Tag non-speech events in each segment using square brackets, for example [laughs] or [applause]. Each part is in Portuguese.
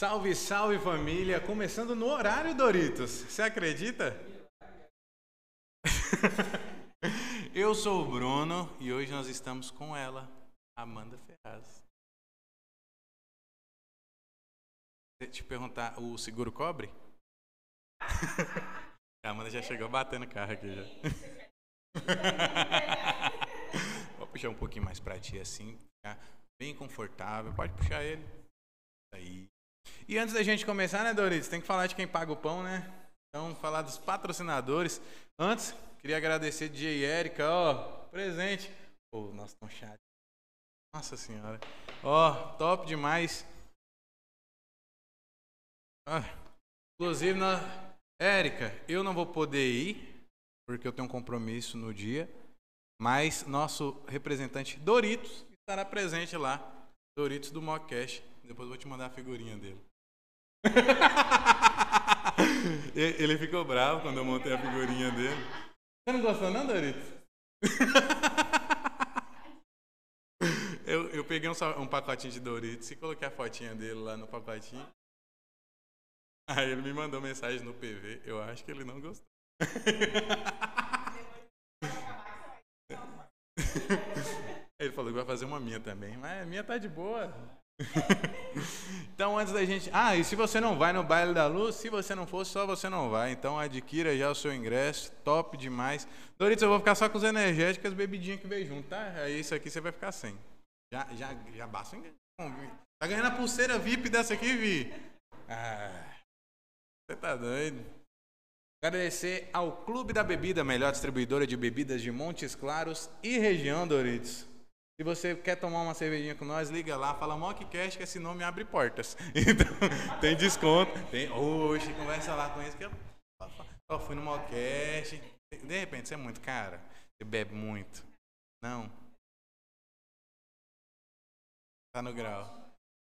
Salve, salve família! Começando no horário, Doritos. Você acredita? [laughs] Eu sou o Bruno e hoje nós estamos com ela, Amanda Ferraz. Deixa eu te perguntar, o seguro cobre? [laughs] A Amanda já chegou batendo carro aqui já. [laughs] Vou puxar um pouquinho mais pra ti assim, ficar bem confortável. Pode puxar ele. Aí. E antes da gente começar, né, Doritos? Tem que falar de quem paga o pão, né? Então, falar dos patrocinadores. Antes, queria agradecer DJ Erika, ó, presente. Pô, nossa, tão chato. Nossa senhora. Ó, top demais. Ah, inclusive, na... Érica, eu não vou poder ir, porque eu tenho um compromisso no dia, mas nosso representante Doritos estará presente lá. Doritos do Mockcast. Depois eu vou te mandar a figurinha dele. Ele ficou bravo quando eu montei a figurinha dele. Você não gostou não, Doritos? [laughs] Eu, eu peguei um, um, pacotinho de Doritos e coloquei a fotinha dele lá no pacotinho. Aí ele me mandou mensagem no PV. Eu acho que ele não gostou. [laughs] Ele falou que vai fazer uma minha também, mas a minha tá de boa. [laughs] então, antes da gente. Ah, e se você não vai no baile da luz, se você não for, só você não vai. Então, adquira já o seu ingresso, top demais. Doritos, eu vou ficar só com os energéticos e as bebidinhas que veio junto, tá? Aí, isso aqui você vai ficar sem. Já, já, já basta o Tá ganhando a pulseira VIP dessa aqui, Vi? Ah, você tá doido. Agradecer ao Clube da Bebida, melhor distribuidora de bebidas de Montes Claros e região, Doritos. Se você quer tomar uma cervejinha com nós, liga lá, fala Mockcast que esse nome abre portas. [laughs] Então, tem desconto. Tem, oxe, conversa lá com eles que eu, fui no Mockcast. De repente, você é muito cara. Você bebe muito. Não. Tá no grau.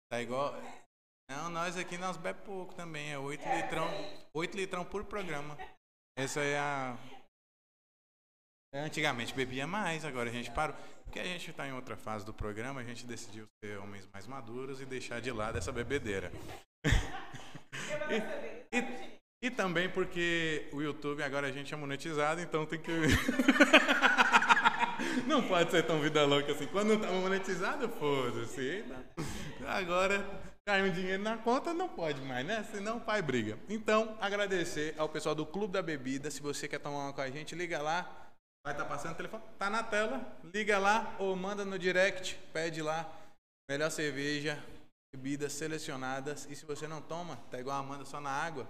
Tá igual. Não, nós aqui nós bebe pouco também. É 8 litrão, 8 litrão por programa. Essa é a. Antigamente bebia mais, agora a gente parou. Porque a gente está em outra fase do programa, a gente decidiu ser homens mais maduros e deixar de lado essa bebedeira. e, e, e, também porque o YouTube agora a gente é monetizado, então tem que. [laughs] não pode ser tão vida louca assim. Quando não estava monetizado, foda-se. Agora cai um dinheiro na conta, não pode mais, né? Senão o pai briga. Então, agradecer ao pessoal do Clube da Bebida. Se você quer tomar uma com a gente, liga lá Vai estar tá passando o telefone, tá na tela, liga lá ou manda no direct, pede lá. Melhor cerveja, bebidas selecionadas. E se você não toma, tá igual a Amanda só na água.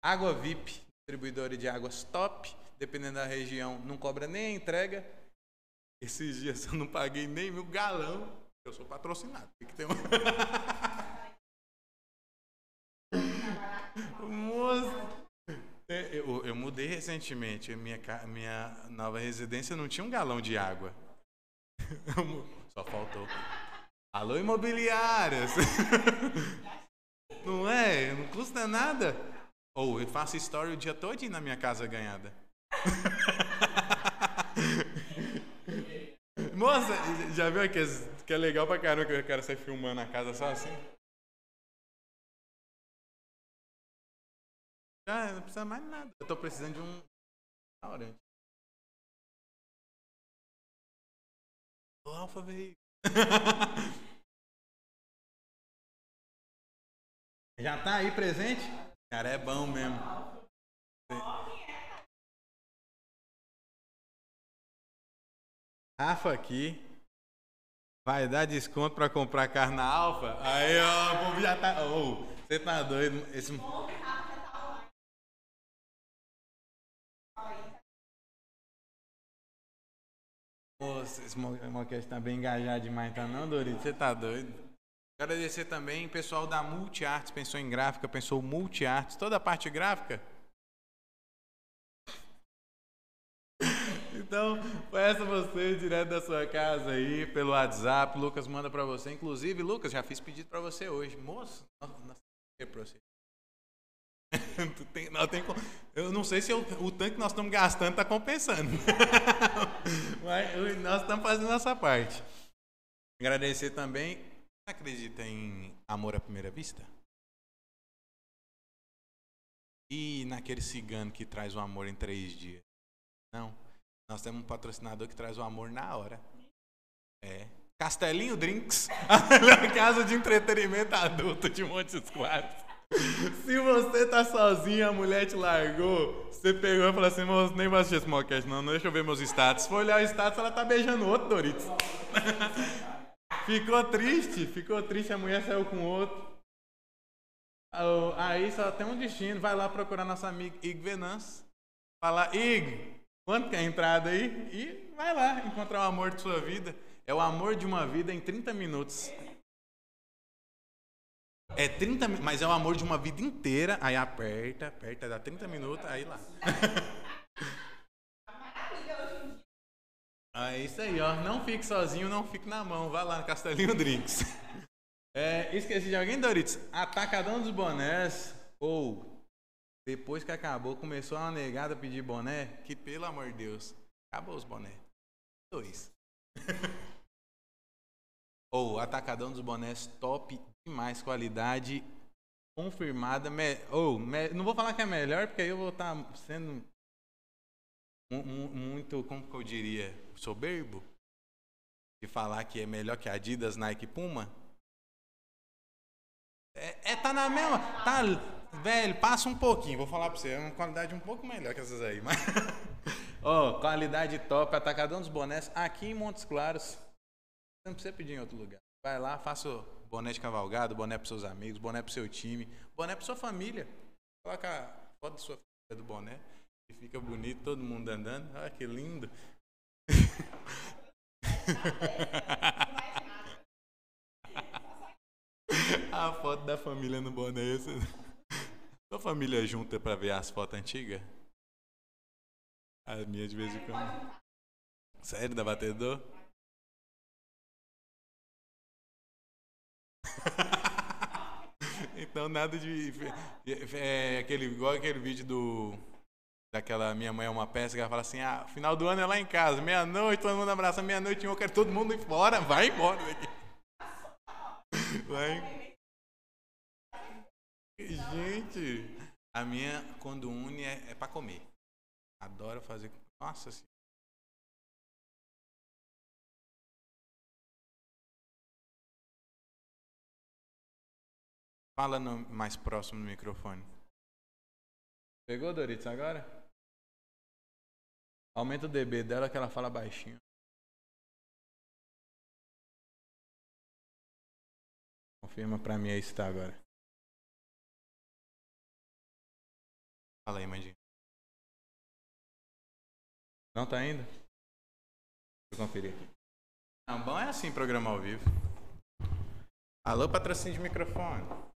Água VIP, distribuidora de águas top, dependendo da região, não cobra nem a entrega. Esses dias eu não paguei nem mil galão. Eu sou patrocinado. Tem que ter [laughs] uma. É, mudei recentemente. Minha, minha nova residência não tinha um galão de água. [laughs] Só faltou. Alô, imobiliárias! [laughs] Não é? Não custa nada. Ou oh, eu faço story o dia todo na minha casa ganhada. [laughs] Moça, já viu que, que é legal pra caramba que eu quero sair filmando a casa só assim? Ah, não precisa mais nada. Eu tô precisando de um restaurante. O Alfa veio. [laughs] Já tá aí presente? Cara, é bom mesmo. Rafa aqui. Vai dar desconto pra comprar carne na Alfa? Aí, ó, o povo já tá. Ô, oh, você tá doido? Esse. Nossa, esse Moquete tá bem engajado demais, tá não, Dorito? Você tá doido? Agradecer também pessoal da Multiarts, pensou em gráfica, pensou Multiarts, toda a parte gráfica. Então, peça você direto da sua casa aí, pelo WhatsApp. Lucas manda para você. Inclusive, Lucas, já fiz pedido para você hoje. Moço, nossa, nossa, é pra você. [laughs] tem, não, tem, eu não sei se o, o tanque que nós estamos gastando está compensando. [laughs] Mas nós estamos fazendo nossa parte. Agradecer também. Você acredita em amor à primeira vista? E naquele cigano que traz o amor em três dias? Não. Nós temos um patrocinador que traz o amor na hora. É. Castelinho Drinks, [laughs] a melhor casa de entretenimento adulto de Montes. [laughs] Se você tá sozinho, a mulher te largou, você pegou e falou assim, nem vou assistir esse podcast, não, deixa eu ver meus status. Foi olhar o status, ela tá beijando outro Doritos. [laughs] ficou triste, ficou triste, a mulher saiu com outro. Aí só tem um destino, vai lá procurar nossa amiga Ig Venance. Fala, Ig, quanto que é a entrada aí? E vai lá encontrar o amor de sua vida. É o amor de uma vida em 30 minutos. É 30 mas é o amor de uma vida inteira. Aí aperta, aperta, dá 30 minutos, aí lá. [laughs] É isso aí, ó. Não fique sozinho, não fique na mão. Vá lá no Castelinho Drinks. É, esqueci de alguém, Doritos? Atacadão dos bonés. Ou, depois que acabou, começou uma negada a pedir boné. Que, pelo amor de Deus, acabou os bonés. Dois. [laughs] Ou, Atacadão dos bonés, top demais, qualidade confirmada. Me, ou, me, não vou falar que é melhor, porque aí eu vou estar tá sendo muito, como que eu diria, soberbo. De falar que é melhor que Adidas, Nike Puma. É, é, tá na mesma. Tá, velho, passa um pouquinho. Vou falar pra você. É uma qualidade um pouco melhor que essas aí. Mas. [laughs] Oh, qualidade top. Atacadão dos bonés aqui em Montes Claros. Não precisa pedir em outro lugar. Vai lá, faça o boné de cavalgado, boné pros seus amigos, boné pro seu time, boné pra sua família. Coloca a foto da sua família do boné. E fica bonito, todo mundo andando. Olha que lindo. [laughs] A foto da família no boné. Sua família junta pra ver as fotos antigas? A minha de vez em quando. Sério, da batedor? Então nada de. É, aquele, igual aquele vídeo do. Daquela Minha Mãe é uma peça que ela fala assim: ah, final do ano é lá em casa, meia-noite, todo mundo abraça, meia-noite eu quero todo mundo ir embora, vai embora. [laughs] Vai. Gente, a minha, quando une, é, é para comer. Adoro fazer. Nossa senhora. Fala no, mais próximo do microfone. Pegou, Doritos, agora? Aumenta o dB dela que ela fala baixinho. Confirma pra mim aí se tá agora. Fala aí, Mandinho. Não tá indo? Deixa eu conferir aqui. Não, bom é assim programar ao vivo. Alô, patrocínio de microfone.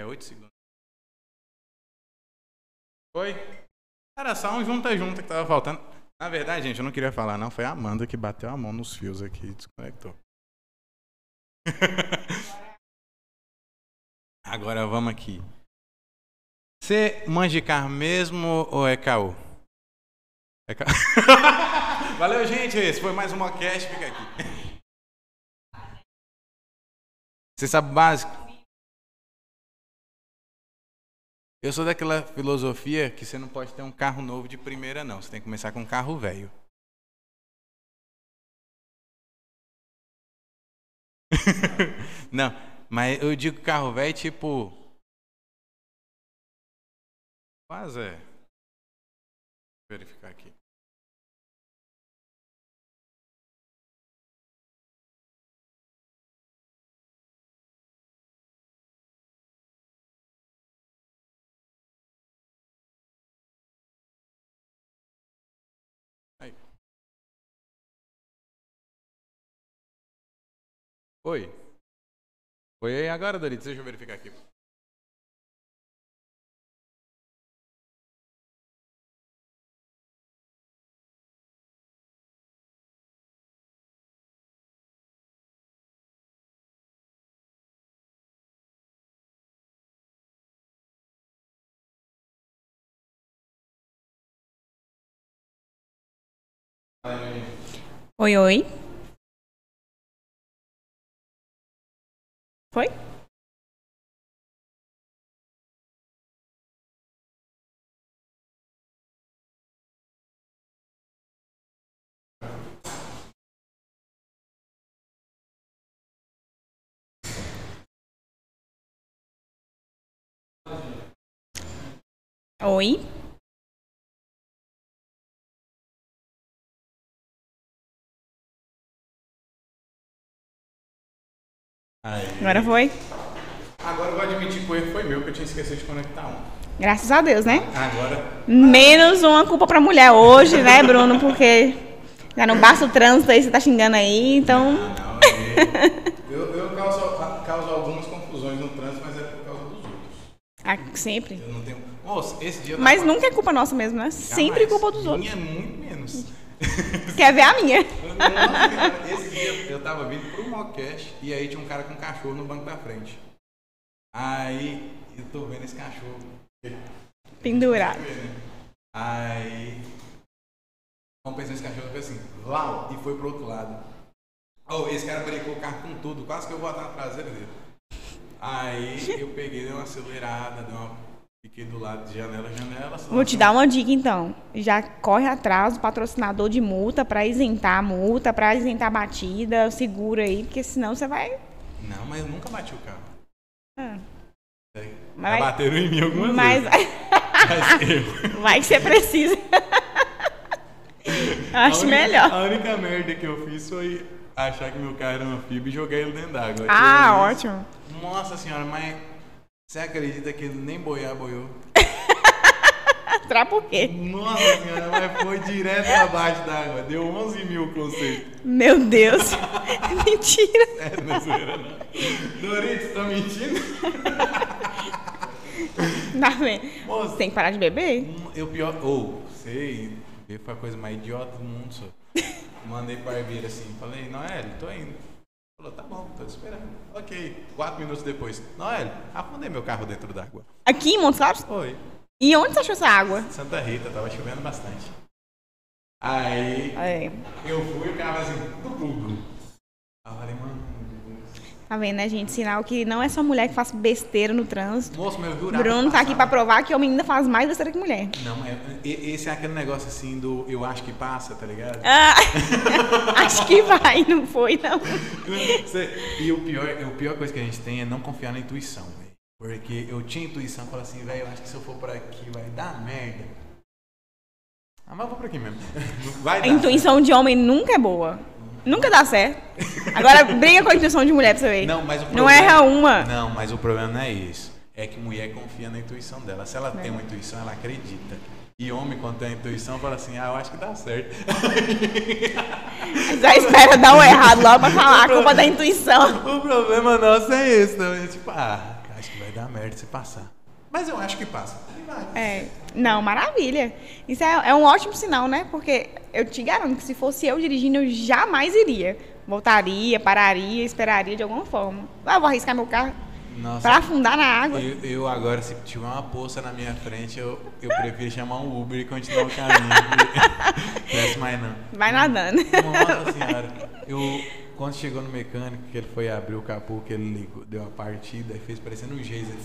É oito segundos. Foi? Era só um junta-junta que tava faltando. Na verdade, gente, eu não queria falar, não. Foi a Amanda que bateu a mão nos fios aqui e desconectou. [laughs] Agora vamos aqui. Você carro mesmo ou é caô? É caô. [laughs] Valeu, gente. Esse foi mais um podcast. Fica aqui. Você sabe básico? Eu sou daquela filosofia que você não pode ter um carro novo de primeira, não. Você tem que começar com um carro velho. [laughs] não, mas eu digo carro velho tipo. Quase é. Verificar aqui. Oi. Oi agora, Doritos. Deixa eu verificar aqui. Oi, oi. Foi? Oi. Aí. Agora foi? Agora eu vou admitir que o erro foi meu, que eu tinha esquecido de conectar um. Graças a Deus, né? Agora. Menos uma culpa pra mulher hoje, né, Bruno? Porque já não basta o trânsito aí, você tá xingando aí, então. Ah, não, é- eu, eu causo, causo algumas confusões no trânsito, mas é por causa dos outros. Ah, sempre. Eu não tenho. Moça, esse dia eu Mas nunca é culpa nossa mesmo, né? Sempre Jamais. culpa dos outros. Minha é muito menos. [laughs] Quer ver a minha? Nossa, [laughs] esse dia eu tava vindo pro Mocash e aí tinha um cara com um cachorro no banco da frente. Aí eu tô vendo esse cachorro. Pendurado. Aí. Pensar esse cachorro foi assim, Lau, e foi pro outro lado. Oh, esse cara brecou o carro com tudo, quase que eu vou atrás na traseira dele. Aí eu peguei, dei uma acelerada, dei uma. Fiquei do lado de janela a janela. só- Vou te dar uma dica então. Já corre atrás do patrocinador de multa pra isentar a multa, pra isentar a batida, segura aí, porque senão você vai. Não, mas eu nunca bati o carro. Ah, Já Mas- bateram em mim algumas Mas vezes. [laughs] Mas eu. vai que você precisa. [laughs] Acho A única- melhor. A única merda que eu fiz foi achar que meu carro era anfíbio e jogar ele dentro d'água. Ah, ótimo. Nossa senhora, mas você acredita que nem boiar boiou? [laughs] Pra por quê? Nossa senhora, mas foi direto abaixo d'água. Deu 11 mil o conceito. Meu Deus. [laughs] Mentira. É, não é zoeira, não. Doritos, tá mentindo? Tá vendo? Moça, Tem que parar de beber? eu pior. Ou, sei, ver foi a coisa mais idiota do mundo, só. [laughs] Mandei pra Herbeira assim, falei, Noélio, tô indo. Falou, tá bom, tô te esperando. Ok, quatro minutos depois. Noélio, afundei meu carro dentro d'água. Aqui em Montes Claros? Foi. E onde você achou essa água? Santa Rita, tava chovendo bastante. Aí É. eu fui e o carro assim, tudo. Aí eu falei, mano. Tá vendo, né, gente? Sinal que não é só mulher que faz besteira no trânsito. Moço, meu jurado. Bruno tá aqui pra provar que homem ainda faz mais besteira que mulher. Não, e- esse é aquele negócio assim do eu acho que passa, tá ligado? Ah, [laughs] acho que vai, não foi, não. E o pior, a pior coisa que a gente tem é não confiar na intuição, velho. Porque eu tinha intuição, falei assim, velho, eu acho que se eu for por aqui vai dar merda. Ah, mas eu vou por aqui mesmo. [laughs] Vai A dar. intuição de homem nunca é boa. Nunca dá certo. Agora briga com a intuição de mulher pra você ver. Não, mas o Não problema- erra uma. Não, mas o problema não é isso. É que mulher confia na intuição dela. Se ela É. tem uma intuição, ela acredita. E homem, quando tem a intuição, fala assim, ah, eu acho que dá certo. Já espera dar um errado logo pra falar a culpa da intuição. o problema nosso é esse, não? É tipo, ah, acho que vai dar merda se passar. Mas eu acho que passa. É, não, maravilha. Isso é, é um ótimo sinal, né? Porque eu te garanto que se fosse eu dirigindo, eu jamais iria. Voltaria, pararia, esperaria de alguma forma. Ah, vou arriscar meu carro Nossa, pra afundar na água. eu, eu agora, se tiver uma poça na minha frente, eu, eu prefiro chamar um Uber e continuar o caminho. Não [laughs] desce mais não. Vai nadando. Nossa senhora. Eu, quando chegou no mecânico, que ele foi abrir o capô, que ele ligou, deu a partida e fez parecendo um geyser.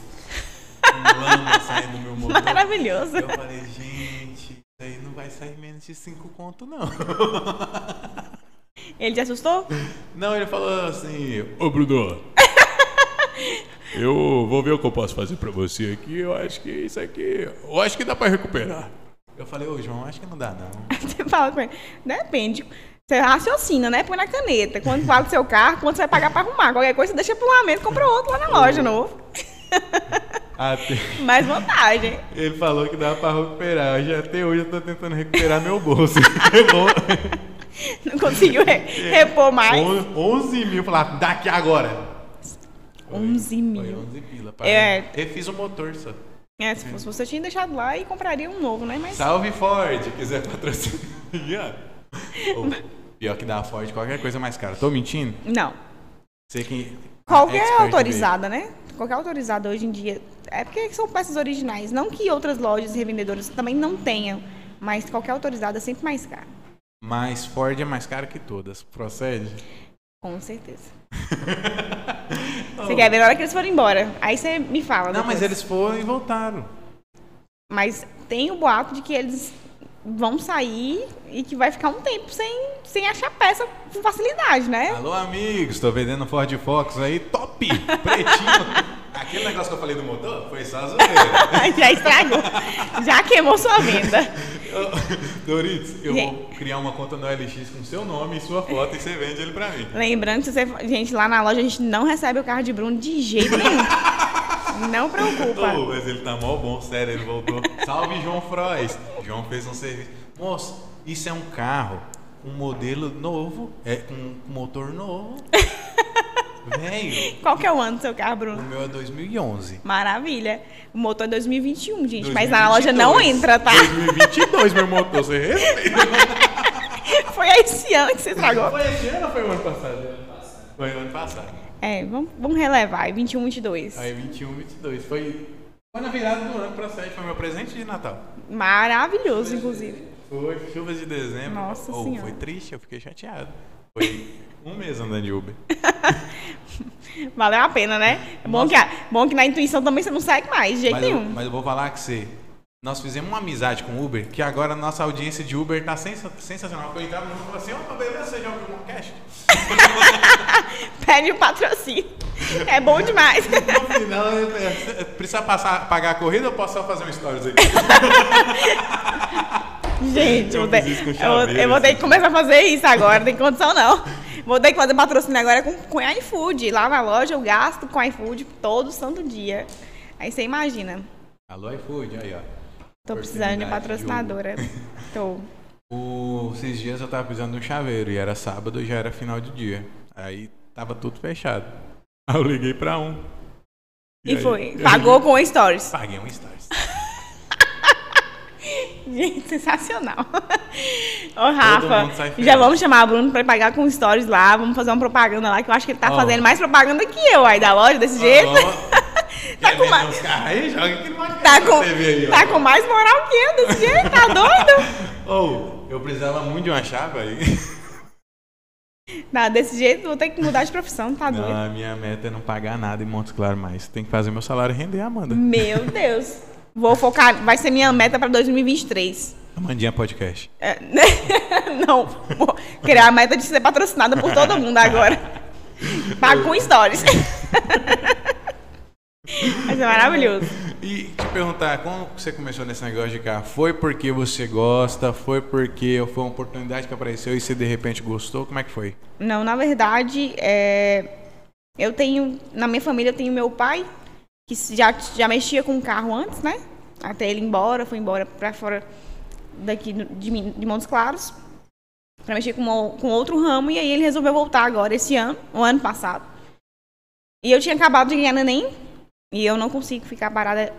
Lama saindo do meu motor. Maravilhoso. Eu falei, gente, isso aí não vai sair menos de 5 conto, não. Ele te assustou? Não, ele falou assim, ô Bruno, eu vou ver o que eu posso fazer pra você aqui, eu acho que isso aqui, eu acho que dá pra recuperar. Eu falei, ô João, acho que não dá não. Você fala com ele. Depende. Você raciocina, né? Põe na caneta. Quando fala do seu carro, quanto você vai pagar pra arrumar. Qualquer coisa, você deixa pro lamento, compra outro lá na loja novo. [laughs] Até... Mais vantagem. Ele falou que dava pra recuperar. Eu já, até hoje eu tô tentando recuperar meu bolso. [laughs] Não conseguiu re- repor mais. On- 11 mil. Falar, daqui agora. Foi- 11 mil. Foi 11 pila. É. Eu fiz o motor só. É, se fosse você, tinha deixado lá e compraria um novo, né? Mas Salve Ford, quiser patrocinar. [laughs] Pior que dá a Ford, qualquer coisa mais cara. Tô mentindo? não. Sei que. Qualquer expert autorizada, né? Qualquer autorizada hoje em dia. É porque são peças originais. Não que outras lojas e revendedoras também não tenham. Mas qualquer autorizada é sempre mais caro. Mas Ford é mais caro que todas. Procede? Com certeza. [laughs] Você quer ver na hora que eles forem embora. Aí você me fala. Não, mas depois. eles foram e voltaram. Mas tem o boato de que eles vão sair e que vai ficar um tempo sem, sem achar peça com facilidade, né? Alô, amigos, tô vendendo Ford Focus aí, top! Pretinho! [laughs] Aquele negócio que eu falei do motor foi só zoeira. [laughs] Já estragou. Já queimou sua venda. [laughs] Doritos, eu vou criar uma conta no LX com seu nome e sua foto e você vende ele pra mim. Lembrando que você, gente, lá na loja a gente não recebe o carro de Bruno de jeito nenhum. Não preocupa. Ô, mas ele tá mó bom, sério, ele voltou. Salve, João Frois. João fez um serviço. Moço, isso é um carro com modelo novo, é com motor novo. [laughs] Velho, [laughs] Qual que é o ano do seu carro, o Bruno? meu é 2011. Maravilha. O motor é 2021, gente. Mas na loja não entra, tá? 2022, meu motor, você [laughs] respeita. Foi esse ano que você estragou. Foi esse ano ou foi o ano passado? Foi o ano passado. É, vamos, vamos relevar. 21, 22. Aí 21, 22. Foi, foi na virada do ano pra sete, foi meu presente de Natal. Maravilhoso, inclusive. Foi chuvas de dezembro. Nossa Oh, Senhora. Foi triste, eu fiquei chateado. Foi um mês andando de Uber. [laughs] [laughs] Valeu a pena, né? É bom que, a- bom que na intuição também você não segue mais, de jeito Mas eu, nenhum. mas eu vou falar que você. Nós fizemos uma amizade com o Uber, que agora a nossa audiência de Uber tá sensa- sensacional. Eu entrava no Uber e falava assim, ô, beleza, você já ouviu um cast? [laughs] Pede o patrocínio. É bom demais. [laughs] No final, precisa passar, pagar a corrida ou posso só fazer um stories aqui? Gente, Eu eu, vou ter, eu, eu vou ter que começar a fazer isso agora, não tem condição não. Vou ter que fazer patrocínio agora com, com iFood. Lá na loja eu gasto com iFood todo santo dia. Aí você imagina. Alô, iFood, aí, ó. Tô precisando de Oportunidade de patrocinadora. [laughs] Tô. O, esses dias eu tava precisando de um chaveiro e era sábado e já era final de dia. Aí tava tudo fechado. Aí eu liguei pra um. E aí- foi. Pagou [laughs] com stories. Paguei um stories. Gente, sensacional. [laughs] Ô, Rafa, já vamos chamar o Bruno pra ele pagar com stories lá. Vamos fazer uma propaganda lá, que eu acho que ele tá Ó. fazendo mais propaganda que eu aí da loja, desse jeito. Quer com aí? Podcast Tá com, aí, tá com mais moral que eu desse jeito, tá doido? [laughs] Ou, eu precisava muito de uma chave aí. [laughs] Não, desse jeito vou ter que mudar de profissão, tá doido? Não, a minha meta é não pagar nada em Montes Claros mais. Tem que fazer meu salário render, Amanda. Meu Deus. Vou focar, vai ser minha meta pra 2023. Amandinha Podcast. É, [laughs] não, vou criar a meta de ser patrocinada por todo mundo agora. Pago com stories. [laughs] Vai ser maravilhoso. E te perguntar, como você começou nesse negócio de carro? Foi porque você gosta? Foi porque foi uma oportunidade que apareceu e você de repente gostou? Como é que foi? Não, na verdade, é, eu tenho, na minha família, eu tenho meu pai, que já, já mexia com carro antes, né? Até ele ir embora, foi embora pra fora daqui de, de Montes Claros, pra mexer com, o- com outro ramo, e aí ele resolveu voltar agora esse ano, o ano passado. E eu tinha acabado de ganhar neném, e eu não consigo ficar parada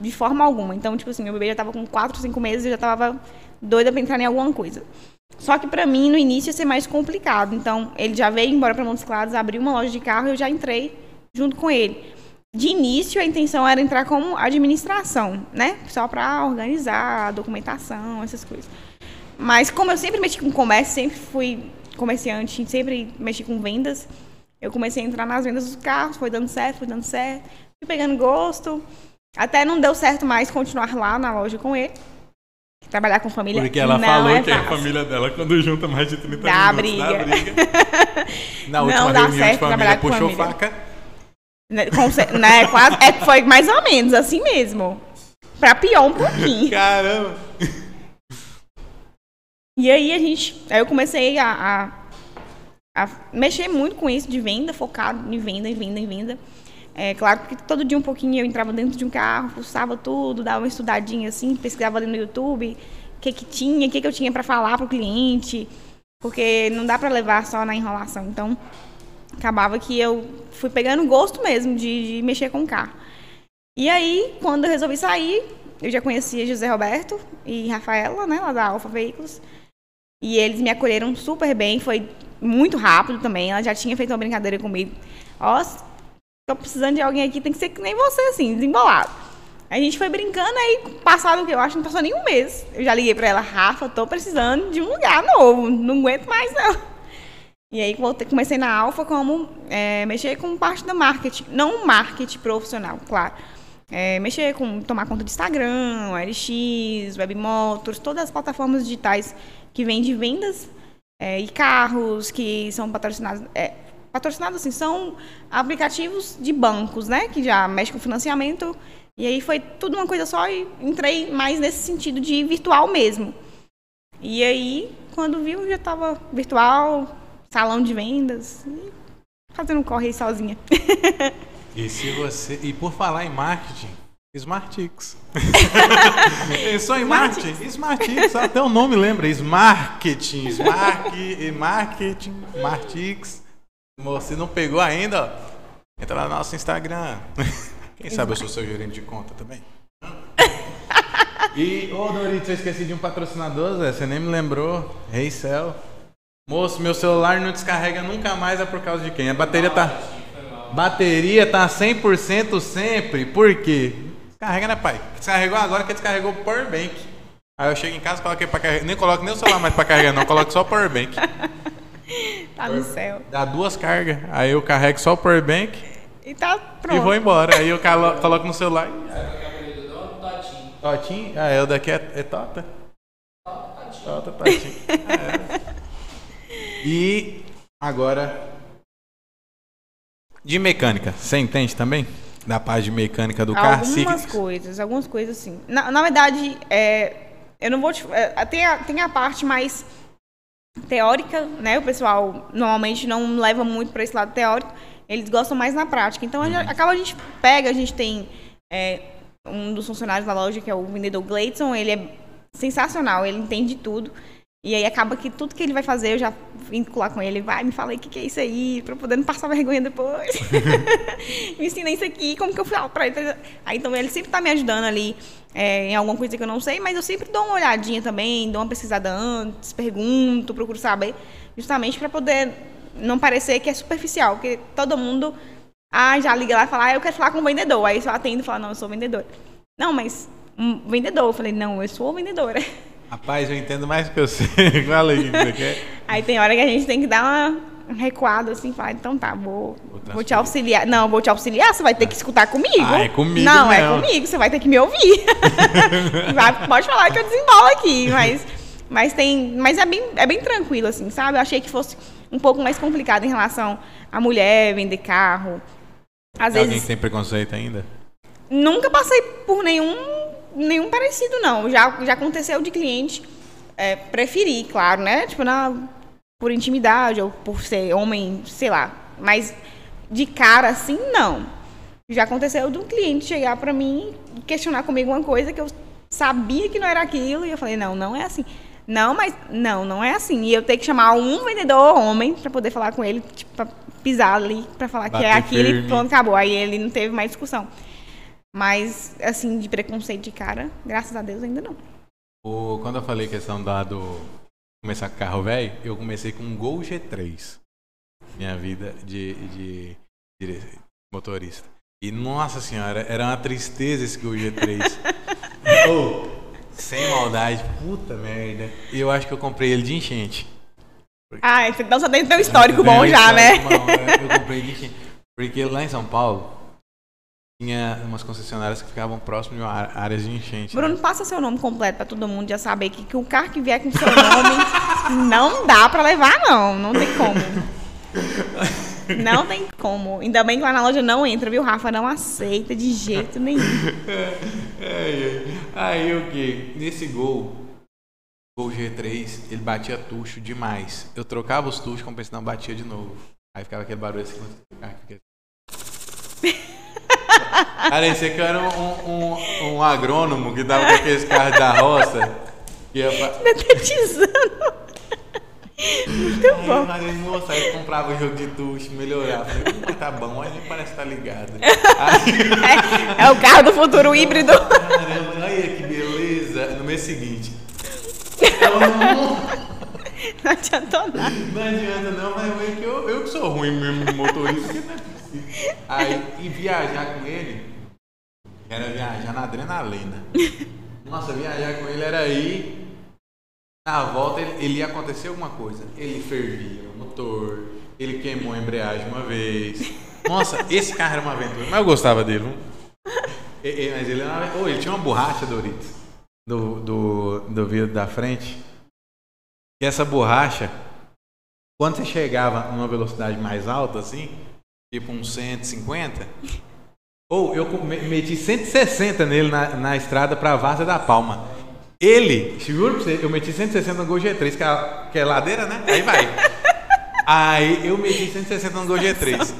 de forma alguma. Então, tipo assim, meu bebê já tava com 4, 5 meses e eu já tava doida pra entrar em alguma coisa. Só que pra mim, no início, ia ser mais complicado. Então, ele já veio embora pra Montes Claros, abriu uma loja de carro e eu já entrei junto com ele. De início, a intenção era entrar como administração, né? Só pra organizar a documentação, essas coisas. Mas como eu sempre mexi com comércio, sempre fui comerciante, sempre mexi com vendas, eu comecei a entrar nas vendas dos carros, foi dando certo, foi dando certo. Fui pegando gosto. Até não deu certo mais continuar lá na loja com ele. Trabalhar com família Porque ela não falou é que a fácil. família dela, quando junta mais de 30 Dá minutos, dá briga. briga. [laughs] Na Não última dá reunião de certo família, trabalhar com puxou família. faca. Né, com né, quase, é, foi mais ou menos assim mesmo. Pra pior um pouquinho. Caramba! E aí a gente. Aí eu comecei a, a, a mexer muito com isso de venda, focado em venda, em venda, em venda. É claro que todo dia um pouquinho eu entrava dentro de um carro, fuçava tudo, dava uma estudadinha assim, pesquisava ali no YouTube o que que tinha, o que que eu tinha para falar pro cliente, porque não dá para levar só na enrolação. Então, acabava que eu fui pegando gosto mesmo de, de mexer com carro. E aí, quando eu resolvi sair, eu já conhecia José Roberto e Rafaela, né, lá da Alfa Veículos. E eles me acolheram super bem, foi muito rápido também. Ela já tinha feito uma brincadeira comigo. Ó, tô precisando de alguém aqui, tem que ser que nem você, assim, desembolado. A gente foi brincando, aí passado o que? Eu acho não passou nem um mês. Eu já liguei pra ela, Rafa, tô precisando de um lugar novo, não aguento mais não. E aí comecei na Alfa como é, mexer com parte do marketing, não marketing profissional, claro. É, mexer com tomar conta de Instagram, OLX, Webmotors, todas as plataformas digitais que vendem vendas é, e carros que são patrocinados. É, patrocinados assim, são aplicativos de bancos, né? Que já mexem com financiamento. E aí foi tudo uma coisa só e entrei mais nesse sentido de virtual mesmo. E aí, quando viu, já estava virtual, salão de vendas, fazendo um corre sozinha. [laughs] e se você. E por falar em marketing, Smartix. Só [laughs] em marketing? Smartix, até o nome lembra. Smarketing, Smart, Marketing, Smartix. Você não pegou ainda? Entra lá no nosso Instagram. Quem sabe eu sou seu gerente de conta também. [laughs] E, ô Dorito, eu esqueci de um patrocinador, Zé. Você nem me lembrou. Hey Cell. Moço, meu celular não descarrega nunca mais, é por causa de quem? A bateria tá. Bateria tá 100% sempre. Por quê? Descarrega, né, pai? Descarregou agora que descarregou o Power Bank. Aí eu chego em casa, coloquei pra carregar. Nem coloco nem o celular mais pra carregar, não. Coloco só o Power Bank. [laughs] Tá no céu. Dá duas cargas. Aí eu carrego só o Power Bank. E tá pronto. E vou embora. Aí eu coloco no celular. Totinho? Ah, é, o daqui é, é Tota? Tota, Totinho. [laughs] É. E agora. De mecânica. Você entende também? Da parte de mecânica do carro? Algumas coisas, algumas coisas sim. Na, na verdade, é, eu não vou te. É, tem, a, tem a parte mais teórica, né? O pessoal normalmente não leva muito para esse lado teórico. Eles gostam mais na prática. Então, a gente, uhum. acaba a gente pega, a gente tem é, um dos funcionários da loja, que é o vendedor Gleidson, ele é sensacional, ele entende tudo. E aí acaba que tudo que ele vai fazer, eu já vim colar com ele, vai, me fala aí o que, que é isso aí, pra eu poder não passar vergonha depois. [laughs] [laughs] me ensina isso aqui, como que eu falo pra ele. Aí então ele sempre tá me ajudando ali é, em alguma coisa que eu não sei, mas eu sempre dou uma olhadinha também, dou uma pesquisada antes, pergunto, procuro saber, justamente para poder não parecer que é superficial, porque todo mundo ah, já liga lá e fala, ah, eu quero falar com o vendedor. Aí eu atendo e falo, não, eu sou vendedor. Não, mas um vendedor. Eu falei, não, eu sou vendedora. Rapaz, eu entendo mais que eu [laughs] sei. Fala aí, Aí tem hora que a gente tem que dar uma recuada assim, falar, então tá, vou, vou te auxiliar. Não, vou te auxiliar, você vai ter que escutar comigo. Ah, é comigo Não, é mesmo. é comigo, você vai ter que me ouvir. [laughs] vai, pode falar que eu desembolo aqui, mas, mas tem. Mas é bem, é bem tranquilo, assim, sabe? Eu achei que fosse um pouco mais complicado em relação a mulher vender carro. Às vezes, alguém que tem preconceito ainda? Nunca passei por nenhum nenhum parecido, não. Já, já aconteceu de cliente é, preferir, claro, né? Tipo, na, por intimidade ou por ser homem, sei lá. Mas de cara, assim, não. Já aconteceu de um cliente chegar para mim e questionar comigo uma coisa que eu sabia que não era aquilo e eu falei, não, não é assim. Não, mas não, não é assim. E eu tenho que chamar um vendedor homem para poder falar com ele, tipo, pisar ali, para falar Bater que é aquilo e pronto, acabou. Aí ele não teve mais discussão. Mas, assim, de preconceito de cara, graças a Deus ainda não. O, quando eu falei questão da do começar com carro velho, eu comecei com um Gol G3. Minha vida de, de, de motorista. E nossa senhora, era uma tristeza esse Gol G3. oh, [laughs] sem maldade, puta merda. E eu acho que eu comprei ele de enchente. Ah, então você tem um histórico bom já, né? eu comprei de enchente. Porque lá em São Paulo, tinha umas concessionárias que ficavam próximas de áreas de enchente. Bruno, né? passa seu nome completo para todo mundo já saber que, que o carro que vier com seu nome não dá para levar, não. Não tem como. Não tem como. Ainda bem que lá na loja não entra, viu? Rafa não aceita de jeito nenhum. [laughs] Aí o que? Nesse gol, gol G3, ele batia tucho demais. Eu trocava os tuchos, como não batia de novo. Aí ficava aquele barulho assim, fica Parecia que eu era um, um, um agrônomo que dava com aqueles carros da roça. Pra... Detetizando. Muito bom. Aí, moça, aí comprava o jogo de duche, melhorava. Falei, tá bom, a gente parece estar tá ligado. Aí... É, é, o carro do futuro híbrido. Caramba, olha que beleza. No mês seguinte. Não adiantou nada. Não adianta não, mas eu, eu, eu que sou ruim mesmo motorista, é Aí, e viajar com ele Era viajar na adrenalina. [laughs] Nossa, viajar com ele era aí. Na volta ele, ele ia acontecer alguma coisa. Ele fervia o motor, ele queimou a embreagem uma vez. Nossa, [laughs] esse carro era uma aventura, mas eu gostava dele. E- e- mas ele, era Ô, ele tinha uma borracha, Doritos, do, do, do vidro da frente. E essa borracha, quando você chegava numa velocidade mais alta, assim, tipo uns 150, ou eu meti 160 nele na, na estrada pra Várzea da Palma. Ele, juro pra você, eu meti 160 no Gol G3, que é, que é ladeira, né? Aí vai. Aí eu meti 160 no Gol G3.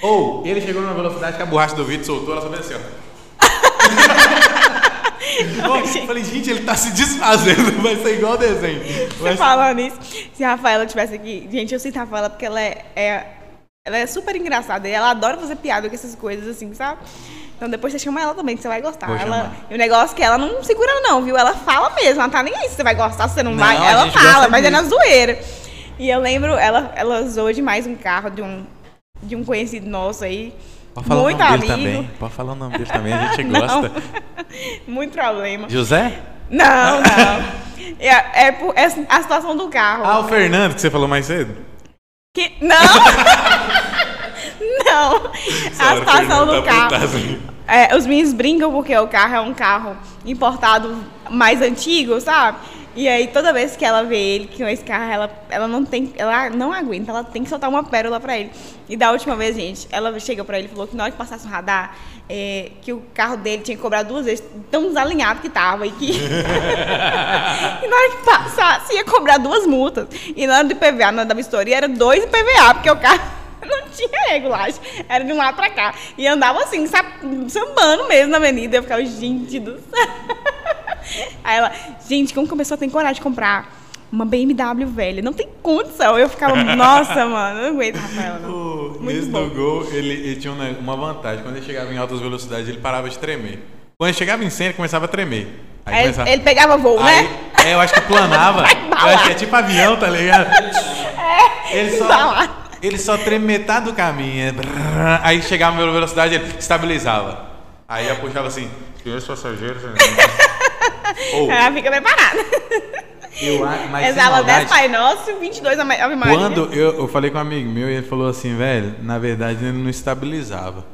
Ou ele chegou numa velocidade que a borracha do vidro soltou, ela só assim, ó. [laughs] Eu falei, gente, ele tá se desfazendo, vai ser igual o desenho. Você ser- falando isso, se a Rafaela tivesse aqui. Gente, eu sinto a Rafaela porque ela é, é- ela é super engraçada e ela adora fazer piada com essas coisas assim, sabe? Então depois você chama ela também, que você vai gostar. Vou Ela, e o negócio é que ela não segura, não, viu? Ela fala mesmo, ela tá nem aí se você vai gostar, se você não, Não, vai. Ela fala, mas é na disso. zoeira. E eu lembro, ela, ela zoou demais um carro de um, de um conhecido nosso aí. Pode falar muito o nome dele amigo. também. Pode falar o nome dele também, a gente [laughs] gosta. muito problema. José? Não, não. É, é, é a situação do carro. Ah, o Fernando, que você falou mais cedo. Que... Não! [laughs] Não! A situação do carro. É, os meninos brincam porque o carro é um carro importado mais antigo, sabe? E aí toda vez que ela vê ele com esse carro, ela, ela não tem, ela não aguenta, ela tem que soltar uma pérola pra ele. E da última vez, gente, ela chega pra ele e falou que na hora que passasse o radar, é, que o carro dele tinha que cobrar duas vezes, tão desalinhado que tava, e que [laughs] e na hora que passasse ia cobrar duas multas. E na hora do IPVA, na hora da vistoria, era dois IPVA, porque o carro [laughs] não tinha regulagem, era de um lado pra cá. E andava assim, sambando mesmo na avenida. Eu ficava, gente do céu. [laughs] Aí ela, gente, como que a pessoa tem coragem de comprar uma BMW velha? Não tem condição. Eu ficava, nossa, [laughs] mano, eu não aguento, Rafaela. Não. O, Muito nesse bom. do gol, ele, ele tinha uma, vantagem. Quando ele chegava em altas velocidades, ele parava de tremer. Quando ele chegava em 100, ele começava a tremer. Aí, Aí começava... ele pegava voo, Aí, né? é, eu acho que planava. [laughs] Eu acho que é tipo avião, tá ligado? [laughs] ele só, ele só treme metade do caminho. é. Aí chegava na velocidade, ele estabilizava. Aí eu puxava assim, senhores passageiros. Ou, Ela fica preparada. Eu, mas Exala 10 maldade, Pai Nosso, 22 Ave Maria. Quando eu, eu falei com um amigo meu e ele falou assim, velho, na verdade ele não estabilizava.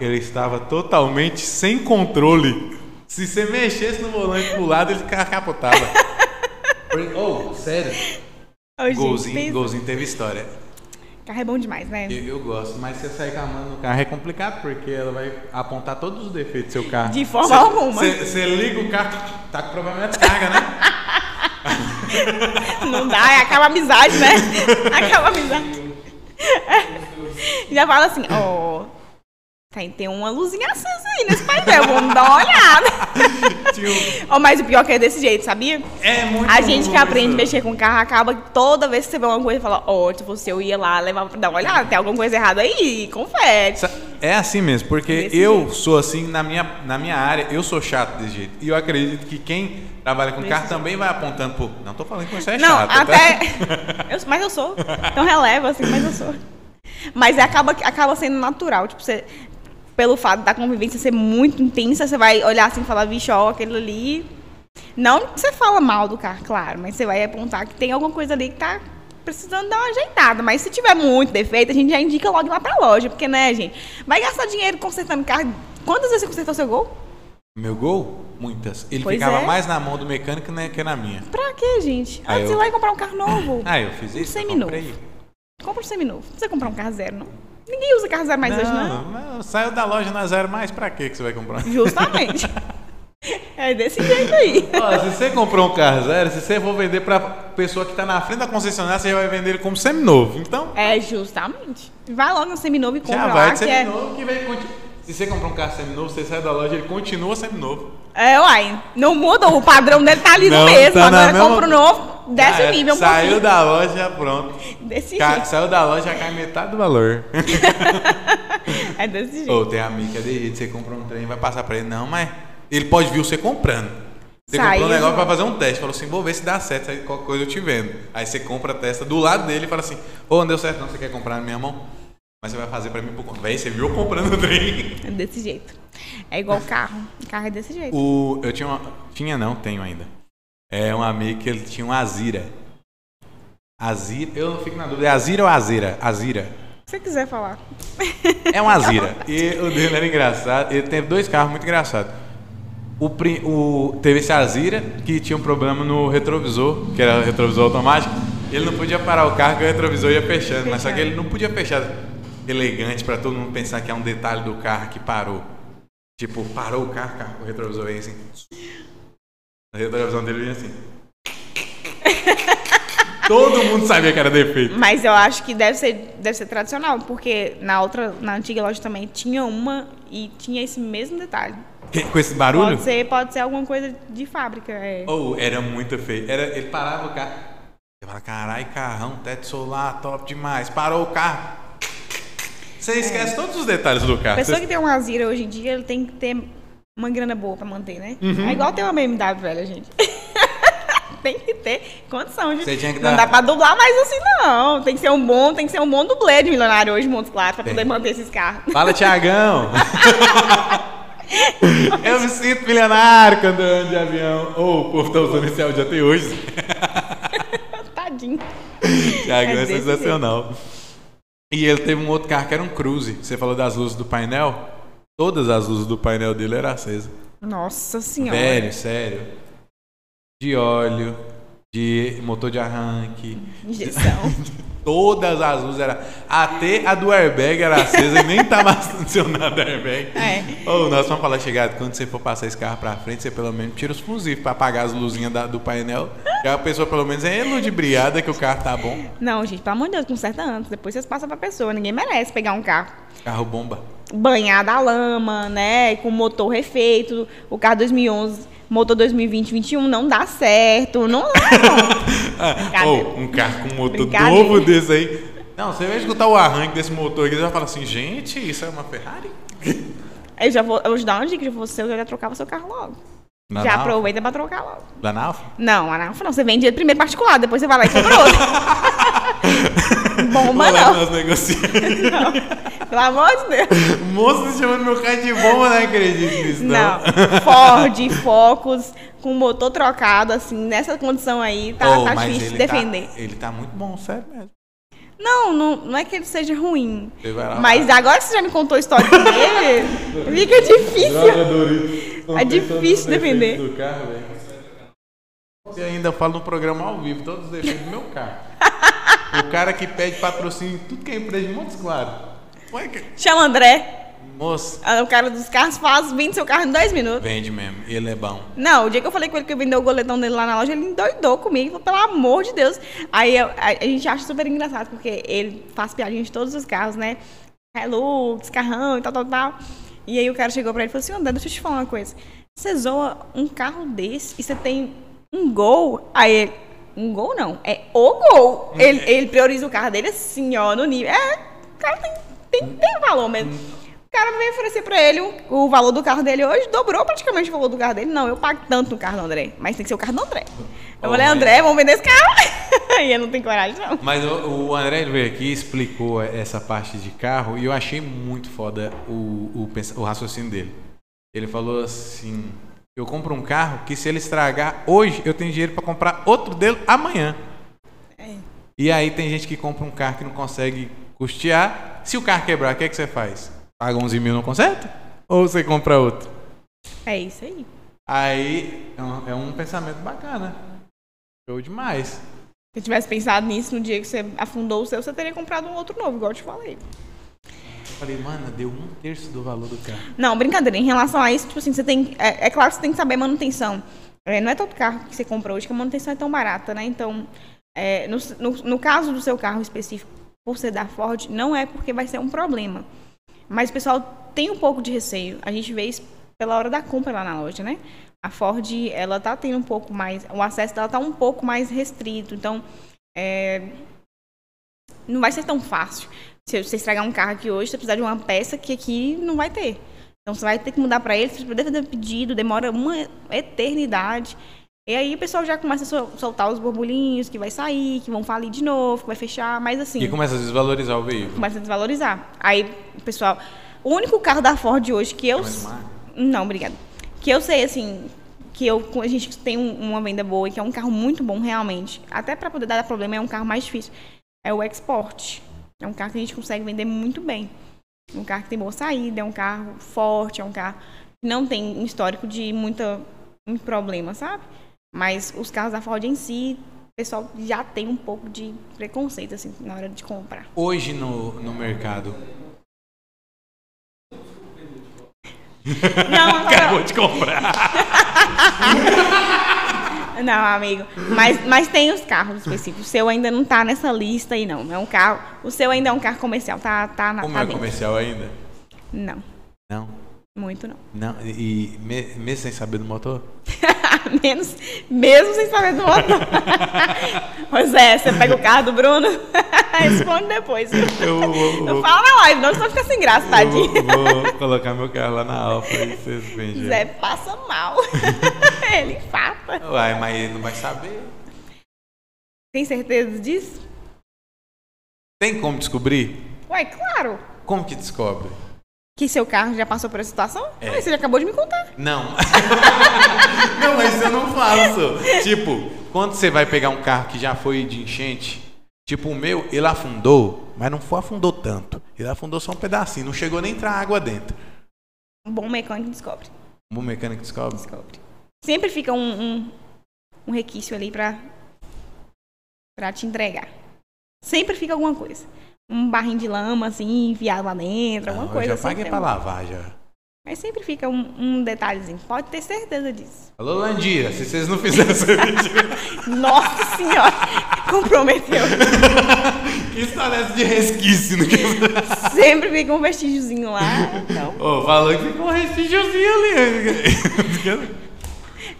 Ele estava totalmente sem controle. Se você mexesse no volante pro lado, ele ca- capotava. [laughs] Oh, sério. Gente, Golzinho, golzinho teve história. Carro é bom demais, né? Eu, eu gosto, mas você sair com a mão no carro é complicado, porque ela vai apontar todos os defeitos do seu carro. De forma Cê- alguma. Você você liga o carro, tá com problema de carga, né? [laughs] [laughs] Não dá, é, acaba a amizade, né? [laughs] Acaba a amizade. Já fala assim, ó. Tem, tem uma luzinha acesa aí nesse painel, vamos dar uma olhada. [laughs] Tio, Ó, mas o pior é que é desse jeito, sabia? é muito A gente que aprende a mexer com carro acaba toda vez que você vê uma coisa, fala, ó, se fosse eu ia lá, levar pra dar uma olhada, tem alguma coisa errada aí, confere. Sa- É assim mesmo, porque Desse eu jeito. sou assim na minha, na minha área, eu sou chato desse jeito. E eu acredito que quem trabalha com Desse carro jeito. também vai apontando pro. Não tô falando que você é Não, chato, tá? até. [laughs] Eu, mas eu sou. Então releva, assim, mas eu sou. Mas é, acaba, acaba sendo natural. Tipo, você. Pelo fato da convivência ser muito intensa, você vai olhar assim e falar, vixe, ó, aquele ali. Não que você fala mal do carro, claro, mas você vai apontar que tem alguma coisa ali que tá precisando dar uma ajeitada. Mas se tiver muito defeito, a gente já indica logo lá pra loja, porque, né, gente? Vai gastar dinheiro consertando carro. Quantas vezes você consertou seu gol? Meu gol? Muitas. Ele Pois ficava é. mais na mão do mecânico né, que na minha. Pra quê, gente? Aí Antes eu- de ir lá e comprar um carro novo. Ah, eu fiz Um isso. eu seminovo. Compra um seminovo. Não precisa comprar um carro zero, não. Ninguém usa carro zero mais hoje, não. não, saiu da loja na zero, mas pra que que você vai comprar? Justamente. [laughs] é desse jeito aí. Ó, se você comprou um carro zero, se você for vender pra pessoa que tá na frente da concessionária, você já vai vender ele como seminovo. Então, É, justamente. Vai logo no seminovo e compra já lá, vai de que é... seminovo que vem Se você comprar um carro seminovo, você sai da loja, ele continua seminovo. É, uai. Não muda, o padrão dele tá ali Não, no mesmo. tá na Agora mesma- compra o novo, desce o nível um Saiu pouquinho. da loja, pronto. Desse Ca- jeito. Saiu da loja, já cai metade do valor. [laughs] É desse jeito. Ou tem amigo que é de jeito, você compra um trem, vai passar pra ele. Não, mas ele pode vir você comprando. Você Saiu, comprou um negócio pra fazer um teste. Falou assim, vou ver se dá certo, aí qualquer coisa eu te vendo. Aí você compra, testa do lado dele e fala assim, ô, não deu certo não, você quer comprar na minha mão? Mas você vai fazer pra mim por conta. Véi, você viu comprando o trem? É desse jeito. É igual carro. Carro é desse jeito. O, eu tinha uma. Tinha não, tenho ainda. É um amigo que ele tinha um Azira. Azira. Eu não fico na dúvida. É Azira ou Azira? Azira. Se você quiser falar. É um Azira. [laughs] e o dele era engraçado. Ele teve dois carros muito engraçados. O, o, teve esse Azira que tinha um problema no retrovisor, que era retrovisor automático. Ele não podia parar o carro que o retrovisor ia fechando, mas só que ele não podia fechar elegante para todo mundo pensar que é um detalhe do carro que parou. Tipo, parou o carro, carro o retrovisor vem assim. A retrovisão dele vinha assim. [laughs] Todo mundo sabia que era defeito. Mas eu acho que deve ser, deve ser tradicional, porque na outra, na antiga loja também tinha uma e tinha esse mesmo detalhe. Que- Com esse barulho? Pode ser, pode ser alguma coisa de fábrica. É. Ou era muito feio. Era, ele parava o carro. Você fala, carai, carrão, teto solar, top demais. Parou o carro. Você esquece todos os detalhes do A carro. pessoa Você- que tem um Azira hoje em dia, ele tem que ter uma grana boa pra manter, né? Uhum. É igual ter uma BMW, velha, gente. [laughs] tem que ter condição de. Você tinha que não dar- dá pra dublar mais assim, não. Tem que ser um bom, tem que ser um bom dublê de milionário hoje, Montes Claros, pra Tem. poder manter esses carros. Fala, Tiagão. [laughs] eu me sinto milionário quando eu ando de avião. Ou o povo tá usando esse áudio até hoje. [laughs] Tadinho. Tiagão É é, sensacional. E ele teve um outro carro que era um Cruze. Você falou das luzes do painel? Todas as luzes do painel dele eram acesas. Nossa senhora. Sério, sério. De óleo, de motor de arranque. Injeção. [laughs] Todas as luzes eram. Até a do airbag era acesa e nem tava [laughs] funcionando o airbag. É. Ô, nós vamos falar, chegado, quando você for passar esse carro pra frente, você pelo menos tira os fusíveis pra apagar as luzinhas da- do painel. E a pessoa pelo menos é ludibriada que o carro tá bom. Não, gente, pelo amor de Deus, conserta antes. Depois vocês passam pra pessoa. Ninguém merece pegar um carro Carro bomba. banhado a lama, né? Com motor refeito. O carro 2011, motor 2020, 21 não dá certo. Não dá, não. [laughs] Brincadeira. ô, um carro com motor Brincadeira. novo desse aí. Não, você vai escutar o arranque desse motor aqui, você vai falar assim, gente, isso é uma Ferrari? Eu já vou, eu vou te dar uma dica, eu já trocava seu carro logo. Já Nalfa? aproveita pra trocar logo. Da Nalfa? Não, a Nalfa não. Você vende primeiro particular, depois você vai lá e compra outro. [laughs] Bomba não. nós negociamos. [laughs] Pelo amor de Deus. Moço chamando meu carro de bomba, não acredito nisso, não. Não. Ford, Focus, com motor trocado, assim, nessa condição aí, tá, Ô, tá difícil de tá- defender. ele tá muito bom, sério mesmo. Não, não, não é que ele seja ruim. Lá- Mas agora que você já me contou a história dele, [laughs] fica difícil. É difícil defender. Do carro, velho. Você ainda fala no programa ao vivo todos os defeitos do meu carro. [laughs] o cara que pede patrocínio em tudo que é empresa de Montes Claros. Ué, que- Chama André. Moço, Ah, O cara dos carros faz, vende seu carro em dois minutos. vende mesmo. Ele é bom. Não, o dia que eu falei com ele que eu vendeu o goletão dele lá na loja, ele endoidou comigo, falou, pelo amor de Deus. Aí eu- a, a gente acha super engraçado, porque ele faz piadinha de todos os carros, né? Hilux, carrão e tal, tal, tal. E aí o cara chegou pra ele e falou assim, André, deixa eu te falar uma coisa. Você zoa um carro desse e você tem um gol, aí ele, um gol não, é o gol. Ele, ele prioriza o carro dele assim, ó, no nível. É, o cara tem, tem, tem valor mesmo. O cara veio oferecer pra ele o, o valor do carro dele hoje, dobrou praticamente o valor do carro dele. Não, eu pago tanto no carro do André, mas tem que ser o carro do André. Eu Oh, falei, mas- André, vamos vender esse carro. [laughs] e eu não tenho coragem, não. Mas o, o André ele veio aqui explicou essa parte de carro e eu achei muito foda o, o, o raciocínio dele. Ele falou assim: Eu compro um carro que se ele estragar hoje, eu tenho dinheiro para comprar outro dele amanhã. É. E aí tem gente que compra um carro que não consegue custear. Se o carro quebrar, o que, é que você faz? Paga 11 mil no conserto? Ou você compra outro? É isso aí. Aí é um, é um pensamento bacana. Show demais. Se eu tivesse pensado nisso no dia que você afundou o seu, você teria comprado um outro novo, igual eu te falei. Falei, mano, deu um terço do valor do carro. Não, brincadeira. Em relação a isso, tipo assim, você tem. É, é claro que você tem que saber manutenção. É, não é todo carro que você compra hoje que a manutenção é tão barata, né? Então, é, no, no, no caso do seu carro específico, por ser da Ford, não é porque vai ser um problema. Mas o pessoal tem um pouco de receio. A gente vê isso pela hora da compra lá na loja, né? A Ford, ela tá tendo um pouco mais. O acesso dela tá um pouco mais restrito. Então, é, não vai ser tão fácil. Se você estragar um carro aqui hoje, você precisar de uma peça que aqui não vai ter. Então você vai ter que mudar para ele, você poder fazer pedido, demora uma eternidade. E aí o pessoal já começa a sol- soltar os borbulhinhos que vai sair, que vão falir de novo, que vai fechar, mas assim, E começa a desvalorizar o veículo. começa a desvalorizar. Aí pessoal. O único carro da Ford hoje que eu. Uma? Não, obrigada. Que eu sei, assim, que eu, a gente tem um- uma venda boa e que é um carro muito bom, realmente. Até para poder dar problema, é um carro mais difícil. É o Export. É um carro que a gente consegue vender muito bem. Um carro que tem boa saída, é um carro forte, é um carro que não tem um histórico de muita, muito problema, sabe? Mas os carros da Ford em si, o pessoal já tem um pouco de preconceito, assim, na hora de comprar. Hoje no, no mercado. Não, [laughs] Acabou de comprar. [laughs] Não, amigo. Mas, mas tem os carros específicos. O seu ainda não tá nessa lista aí, não. É um carro. O seu ainda é um carro comercial. Tá, tá na. O tá meu é dentro. comercial ainda? Não, Não. Muito não. Não. E me- mesmo sem saber do motor? [laughs] Menos, mesmo sem saber do motor. [laughs] pois é, você pega o carro do Bruno, [laughs] responde depois. Eu vou- Não vou- fala na live, não, senão fica sem graça, Eu tadinho. vou, vou colocar meu carro lá na Alfa e vocês vendem. Zé passa mal. Ele infarta. Uai, mas ele não vai saber. Tem certeza disso? Tem como descobrir? Ué, claro. Como que descobre? Que seu carro já passou por essa situação? É. Ué, você já acabou de me contar. Não. [laughs] não, mas eu não faço. Tipo, quando você vai pegar um carro que já foi de enchente, tipo o meu, ele afundou, mas não foi afundou tanto. Ele afundou só um pedacinho, não chegou nem a entrar água dentro. Um bom mecânico descobre. O bom mecânico descobre. Descobre. Sempre fica um, um, um requisito ali pra, pra te entregar. Sempre fica alguma coisa. Um barrinho de lama, assim, enfiado lá dentro, alguma Não, eu coisa já assim. paguei tem pra lavar já. Mas sempre fica um, um detalhezinho. Pode ter certeza disso. Alô, Landira, se vocês não fizerem essa vídeo, [laughs] Nossa senhora! Comprometeu. [laughs] que história é essa de resquício no que [laughs] Sempre fica um vestígiozinho lá. Então, Ô, falou que ficou um restígiozinho ali.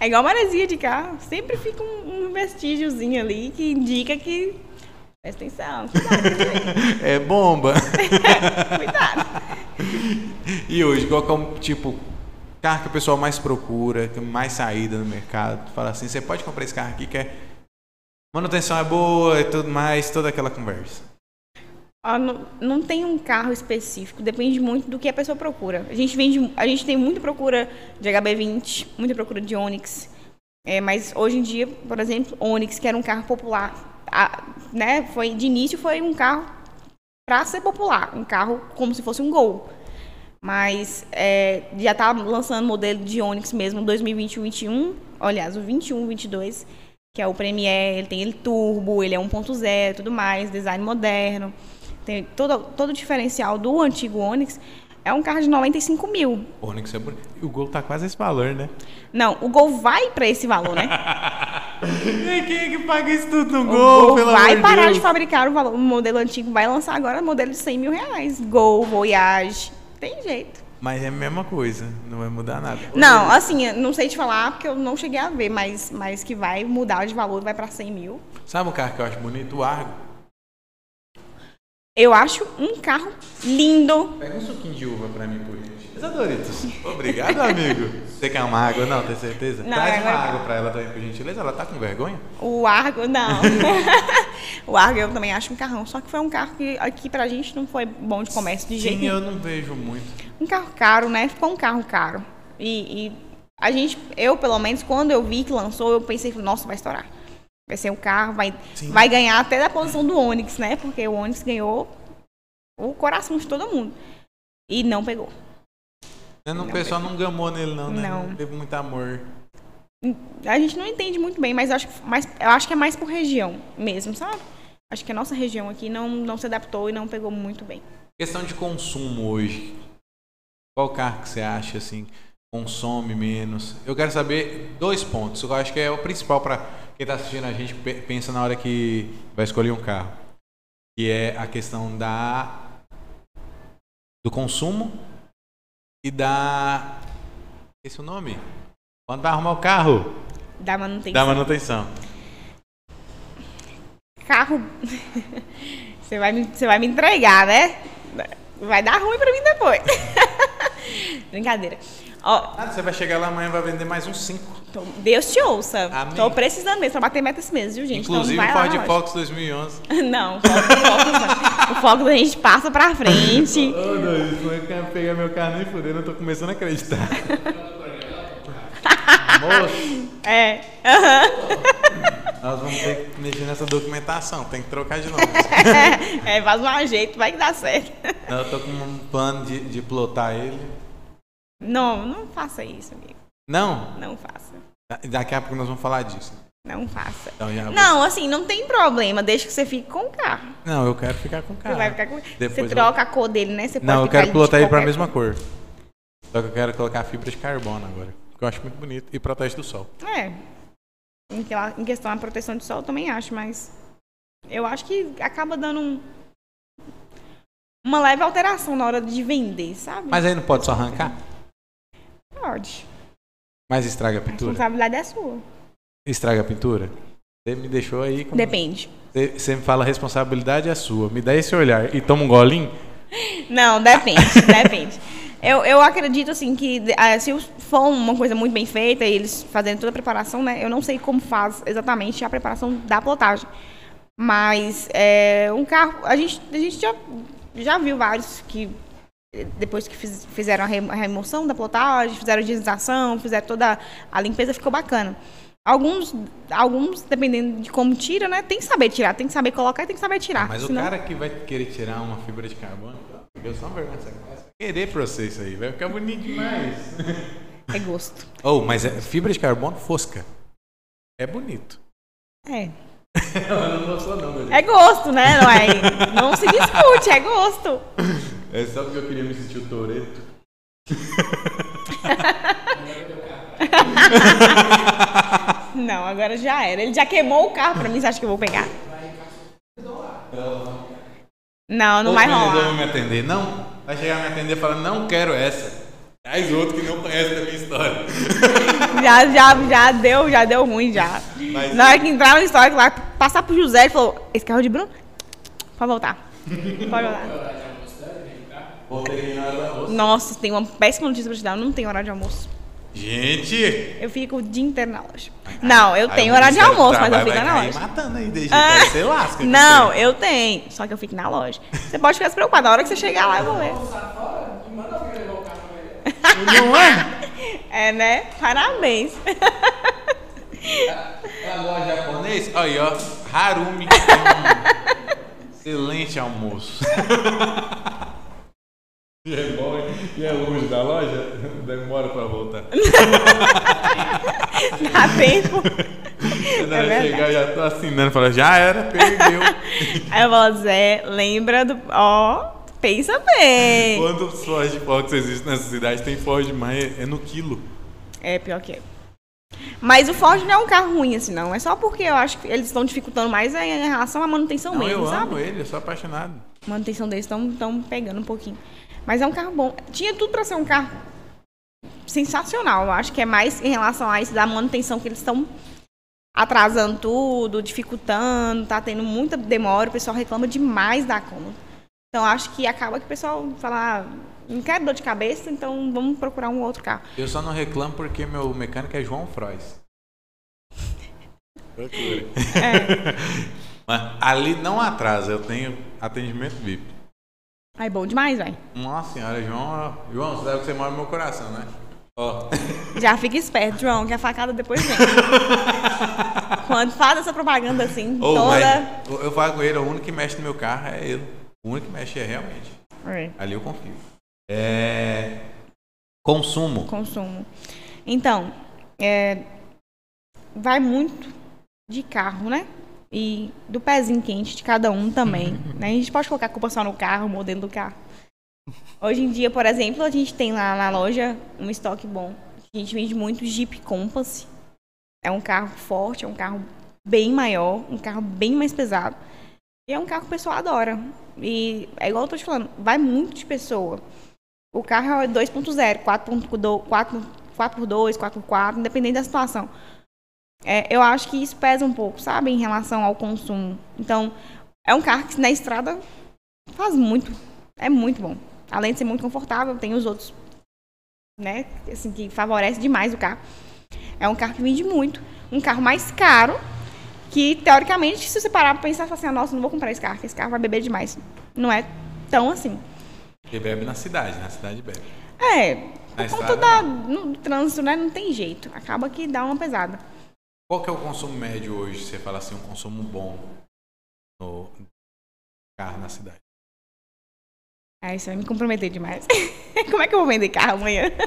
é igual maresia de carro. Sempre fica um, um vestígiozinho ali que indica que. Presta atenção, cuidado, [laughs] É bomba. [laughs] cuidado. E hoje, qual é o tipo carro que o pessoal mais procura, que mais saída no mercado? Fala assim, você pode comprar esse carro aqui que é manutenção é boa e tudo mais, toda aquela conversa. Ó, não, não tem um carro específico, depende muito do que a pessoa procura. A gente vende, a gente tem muita procura de HB20, muita procura de Onix. É, mas hoje em dia, por exemplo, Onix, que era um carro popular, a- né, foi de início foi um carro para ser popular, um carro como se fosse um Gol. Mas é, já tá lançando modelo de Onix mesmo 2021, 21, aliás, o 21, 22, que é o Premier, ele tem ele turbo, ele é 1.0, tudo mais, design moderno. Tem todo, todo o diferencial do antigo Onix. É um carro de 95 mil. O Onix é bonito. E o Gol tá quase esse valor, né? Não, o Gol vai para esse valor, né? [laughs] [laughs] E quem é que paga isso tudo no O Gol, Gol pelo vai amor parar Deus? de fabricar o, valor- o modelo antigo, vai lançar agora o modelo de 100 mil reais. Gol, Voyage, tem jeito. Mas é a mesma coisa, não vai mudar nada. Não, assim, eu não sei te falar porque eu não cheguei a ver, mas, mas que vai mudar de valor, vai para 100 mil. Sabe um carro que eu acho bonito? O Argo. Eu acho um carro lindo. Pega um suquinho de uva pra mim, por gentileza, Doritos. Obrigado, [laughs] amigo. Você quer uma água? Não, tem certeza? Não, Traz uma água pra ela também, por gentileza. Ela tá com vergonha? O Argo, não. [laughs] o Argo eu também acho um carrão. Só que foi um carro que aqui pra gente não foi bom de comércio de jeito Sim, nenhum. eu não vejo muito. Um carro caro, né? Ficou um carro caro. E, e a gente, eu pelo menos, quando eu vi que lançou, eu pensei, nossa, vai estourar. Vai ser um carro, vai, Sim. vai ganhar até da posição do Onix, né? Porque o Onix ganhou o coração de todo mundo. E não pegou. Eu não- O pessoal não gamou nele, não, né? Não. teve muito amor. A gente não entende muito bem, mas eu acho que, mais, eu acho que é mais por região mesmo, sabe? Acho que a nossa região aqui não, não se adaptou e não pegou muito bem. Questão de consumo hoje. Qual carro que você acha, assim, consome menos? Eu quero saber dois pontos. Eu acho que é o principal para quem tá assistindo a gente pe- pensa na hora que vai escolher um carro. Que é a questão da do consumo e da esse é o nome? Quando vai arrumar o carro? Da manutenção. Da manutenção. Carro. [laughs] você, vai me, você vai me entregar, né? Vai dar ruim pra mim depois. [laughs] Brincadeira. Ó, Ah, você vai chegar lá amanhã e vai vender mais uns cinco. Tô- Deus te ouça. Amém. Tô precisando mesmo pra bater meta esse mês, viu, gente? Inclusive então o vai lá Ford. Focus 2011. [laughs] Não, o o o foco a gente passa pra frente. Ô, não é pegar meu carro nem fudendo, eu tô começando a acreditar. Moço, [laughs] É. aham. nós vamos ter que mexer nessa documentação, tem que trocar de novo. [laughs] É, faz um ajeito, vai que dá certo. Eu tô com um plano de, de plotar ele. Não, não faça isso, amigo. Não, Não faça. da- daqui a pouco nós vamos falar disso. Não faça. Então já Não, assim, não tem problema, deixa que você fique com o carro. Não, eu quero ficar com o carro. Você vai ficar com. Depois você eu- troca a cor dele, né? Você Não, eu quero de plotar ele pra qualquer mesma cor. Só que eu quero colocar fibra de carbono agora. Que eu acho muito bonito e protege do sol. É. Em, que- em questão da proteção de sol, eu também acho, mas. Eu acho que acaba dando um. Uma leve alteração na hora de vender, sabe? Mas aí não pode só arrancar? Pode. Mas estraga a A pintura? responsabilidade é sua. Estraga a pintura? Você me deixou aí com. Depende. Você, você me fala a responsabilidade é sua. Me dá esse olhar e toma um golinho? Não, depende, [laughs] depende. Eu, eu acredito, assim, que ah, se for uma coisa muito bem feita e eles fazendo toda a preparação, né? Eu não sei como faz exatamente a preparação da plotagem. Mas é, um carro... A gente, a gente já, já viu vários que depois que fiz- fizeram a remo- a remoção da plotagem, fizeram a higienização, fizeram toda a limpeza, ficou bacana. Alguns, alguns, dependendo de como tira, né? Tem que saber tirar, tem que saber colocar e tem que saber tirar. Mas senão- o cara que vai querer tirar uma fibra de carbono, eu só uma vergonha Querer pra você isso aí, vai ficar bonito demais. É gosto. Oh, mas é fibra de carbono fosca. É bonito. É. [laughs] Eu não gostou não, meu É gosto, né? Não, é, não se discute, é gosto. [laughs] É só porque eu queria me sentir o Toreto. [laughs] Não, agora já era. Ele já queimou o carro pra mim, você acha que eu vou pegar? Não, não vai Outro rolar. vai me atender, não? Vai chegar a me atender e falar, não quero essa. Traz outro que não conhece da minha história. [laughs] Já, já, já deu, já deu ruim já. Mas- Na hora que entrar na história, que vai passar pro José, ele falou: esse carro é de Bruno? Pode voltar. Pode voltar. Voltei na hora do almoço. Nossa, tem uma péssima notícia pra te dar. Eu não tenho horário de almoço. Gente! Eu fico o dia inteiro na loja. Não, eu Aí tenho o horário de almoço, mas eu fico vai na cair loja. matando aí, desde Ah, aí você lasca. Não, eu tenho. Só que eu fico na loja. Você pode ficar despreocupado. Na hora que você chegar lá, eu vou ver. Não é? [laughs] É, né? Parabéns. [laughs] A loja japonês? Aí, ó. Harumi. um [laughs] excelente almoço. E é, bom, e é longe da loja? Demora pra voltar. [laughs] Dá tempo. Quando É ela chegar, já tô assinando. Fala, já era, perdeu. [laughs] Aí eu falo, Zé, lembra do. Ó, pensa bem. Quantos Ford Fox existem nessa cidade? Tem Ford, mas é no quilo. É, pior que é. Mas o Ford não é um carro ruim, assim, não. É só porque eu acho que eles estão dificultando mais em relação à manutenção Não, mesmo, eu sabe? amo ele, eu sou apaixonado. A manutenção deles estão pegando um pouquinho. Mas é um carro bom. Tinha tudo pra ser um carro sensacional. Eu acho que é mais em relação a isso da manutenção que eles estão atrasando tudo, dificultando, tá tendo muita demora, o pessoal reclama demais da conta. Então acho que acaba que o pessoal fala, ah, não quero dor de cabeça, então vamos procurar um outro carro. Eu só não reclamo porque meu mecânico é João Frois. Procura. [laughs] Mas ali não atrasa, eu tenho atendimento VIP. Aí bom demais, velho. Nossa senhora, João, João, você sabe que você mora no meu coração, né? Ó, [laughs] Já fica esperto, João, que a facada depois vem. [laughs] Quando faz essa propaganda assim, Ô, toda. eu falo com ele, o único que mexe no meu carro é ele. O único que mexe é realmente. É. Ali eu confio. É. Consumo. consumo. Então, é, vai muito de carro, né? E do pezinho quente de cada um também. né? A gente pode colocar a culpa só no carro, o modelo do carro. Hoje em dia, por exemplo, a gente tem lá na loja um estoque bom. A gente vende muito Jeep Compass. É um carro forte, é um carro bem maior, um carro bem mais pesado. E é um carro que o pessoal adora. E é igual eu tô te falando, vai muito de pessoa. O carro é 2.0, 4.2, 4 4x2, 4x4, independente da situação. É, eu acho que isso pesa um pouco, sabe, em relação ao consumo. Então, é um carro que na estrada faz muito, é muito bom. Além de ser muito confortável, tem os outros, né, assim, que favorece demais o carro. É um carro que vende muito. Um carro mais caro, que teoricamente, se você parar pra pensar, assim, ah, nossa, não vou comprar esse carro, porque esse carro vai beber demais. Não é tão assim. Porque bebe na cidade, na cidade bebe. É, Na por conta da, no trânsito, né? Não tem jeito. Acaba que dá uma pesada. Qual que é o consumo médio hoje, você fala assim, um consumo bom no carro na cidade? Aí você vai me comprometer demais. [laughs] Como é que eu vou vender carro amanhã? [laughs]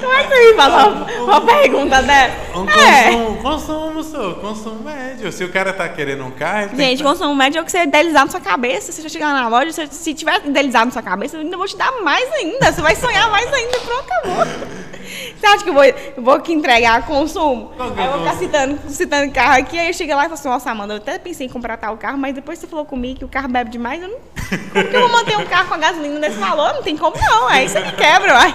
Como é que você me fala uma, uma pergunta dessa? Um É. consumo, consumo, sou, consumo médio. Se o cara tá querendo um carro, Gente, que... consumo médio é o que você idealizar na sua cabeça. Você já chegar na loja, se, se tiver idealizado na sua cabeça, eu ainda vou te dar mais ainda. Você vai sonhar mais ainda. Pronto, acabou. [laughs] Você acha que eu vou, vou aqui entregar consumo? Qual que Aí é eu vou ficar citando, citando carro aqui, aí eu chego lá e falo assim, nossa, Amanda, eu até pensei em comprar tal carro, mas depois você falou comigo que o carro bebe demais, eu não... Como que eu vou manter um carro com a gasolina nesse valor? Não tem como não, aí você me quebra, uai.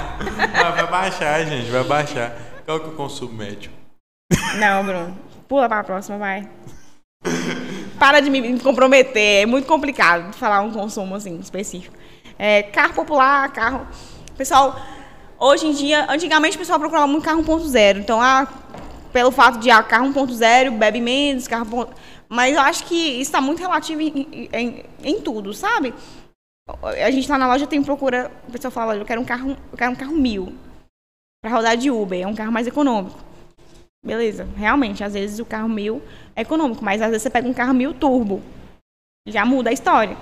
Ah, vai baixar, gente, vai baixar. Qual que é o consumo médio? Não, Bruno. Pula pra próxima, vai. Para de me comprometer. É muito complicado falar um consumo assim específico. É, carro popular, carro. Pessoal, hoje em dia, antigamente o pessoal procurava muito carro 1.0. Então, ah, pelo fato de ah, carro 1.0 bebe menos, carro. Mas eu acho que isso está muito relativo em, em, em tudo, sabe? A gente lá na loja tem procura. O pessoal fala, eu quero um carro, eu quero um carro mil. Pra rodar de Uber. É um carro mais econômico. Beleza, realmente, às vezes o carro mil é econômico, mas às vezes você pega um carro mil turbo. Já muda a história.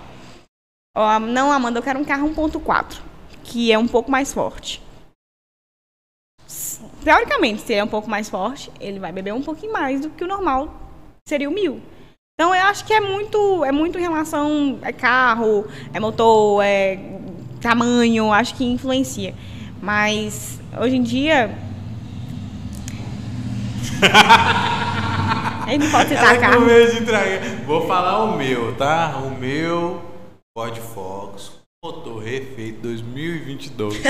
Ó, não, Amanda, eu quero um carro 1.4, que é um pouco mais forte. Teoricamente, se ele é um pouco mais forte, ele vai beber um pouquinho mais do que o normal seria o mil. Então eu acho que é muito, é muito em relação é carro, é motor, é tamanho, acho que influencia. Mas hoje em dia [laughs] Ele não pode citar carro. Vou falar o meu, tá? O meu Ford Focus, motor refeito 2022.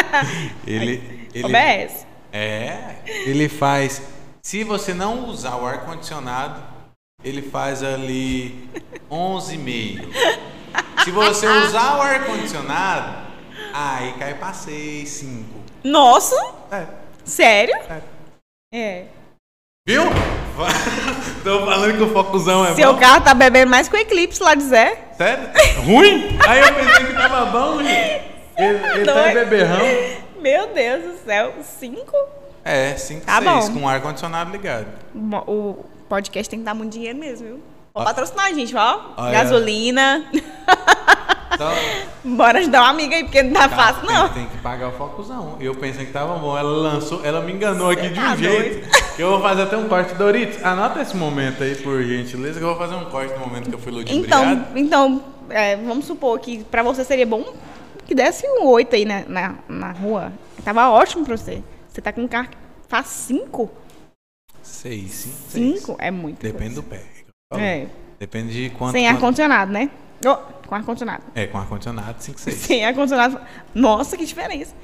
[laughs] ele, ele OBS. é, ele faz. Se você não usar o ar condicionado, ele faz ali 11,5. Se você usar o ar condicionado, aí cai pra 6, 5. Nossa, É, sério? é. É. Viu? [laughs] Tô falando que o Focusão é Seu bom. carro tá bebendo mais que o Eclipse lá de Zé. Sério? Ruim? Aí eu pensei que tava bom, gente. Ele, ele tá Doido. beberrão. Meu Deus do céu. Cinco? É, 5, Tá 6, bom. com o ar-condicionado ligado. O podcast tem que dar muito dinheiro mesmo, viu? Vou Ó. patrocinar a gente, ó. Olha. Gasolina. Então, [laughs] Bora ajudar uma amiga aí, porque não tá fácil, tem, não. tem que pagar o Focusão. Eu pensei que tava bom. Ela lançou, ela me enganou aqui de um tá jeito. [laughs] Que eu vou fazer até um corte. Doritos, anota esse momento aí, por gentileza, que eu vou fazer um corte no momento que eu fui ludibriado. Então, então é, vamos supor que pra você seria bom que desse um oito aí na, na, na rua. Tava ótimo pra você. Você tá com um carro que faz cinco? 6, 5, Cinco é muito. Depende do coisa. pé. É. Depende de quanto. Sem ar-condicionado, né? Ô, com ar-condicionado. É, com ar-condicionado, 5, 6. Sem ar-condicionado. Nossa, que diferença.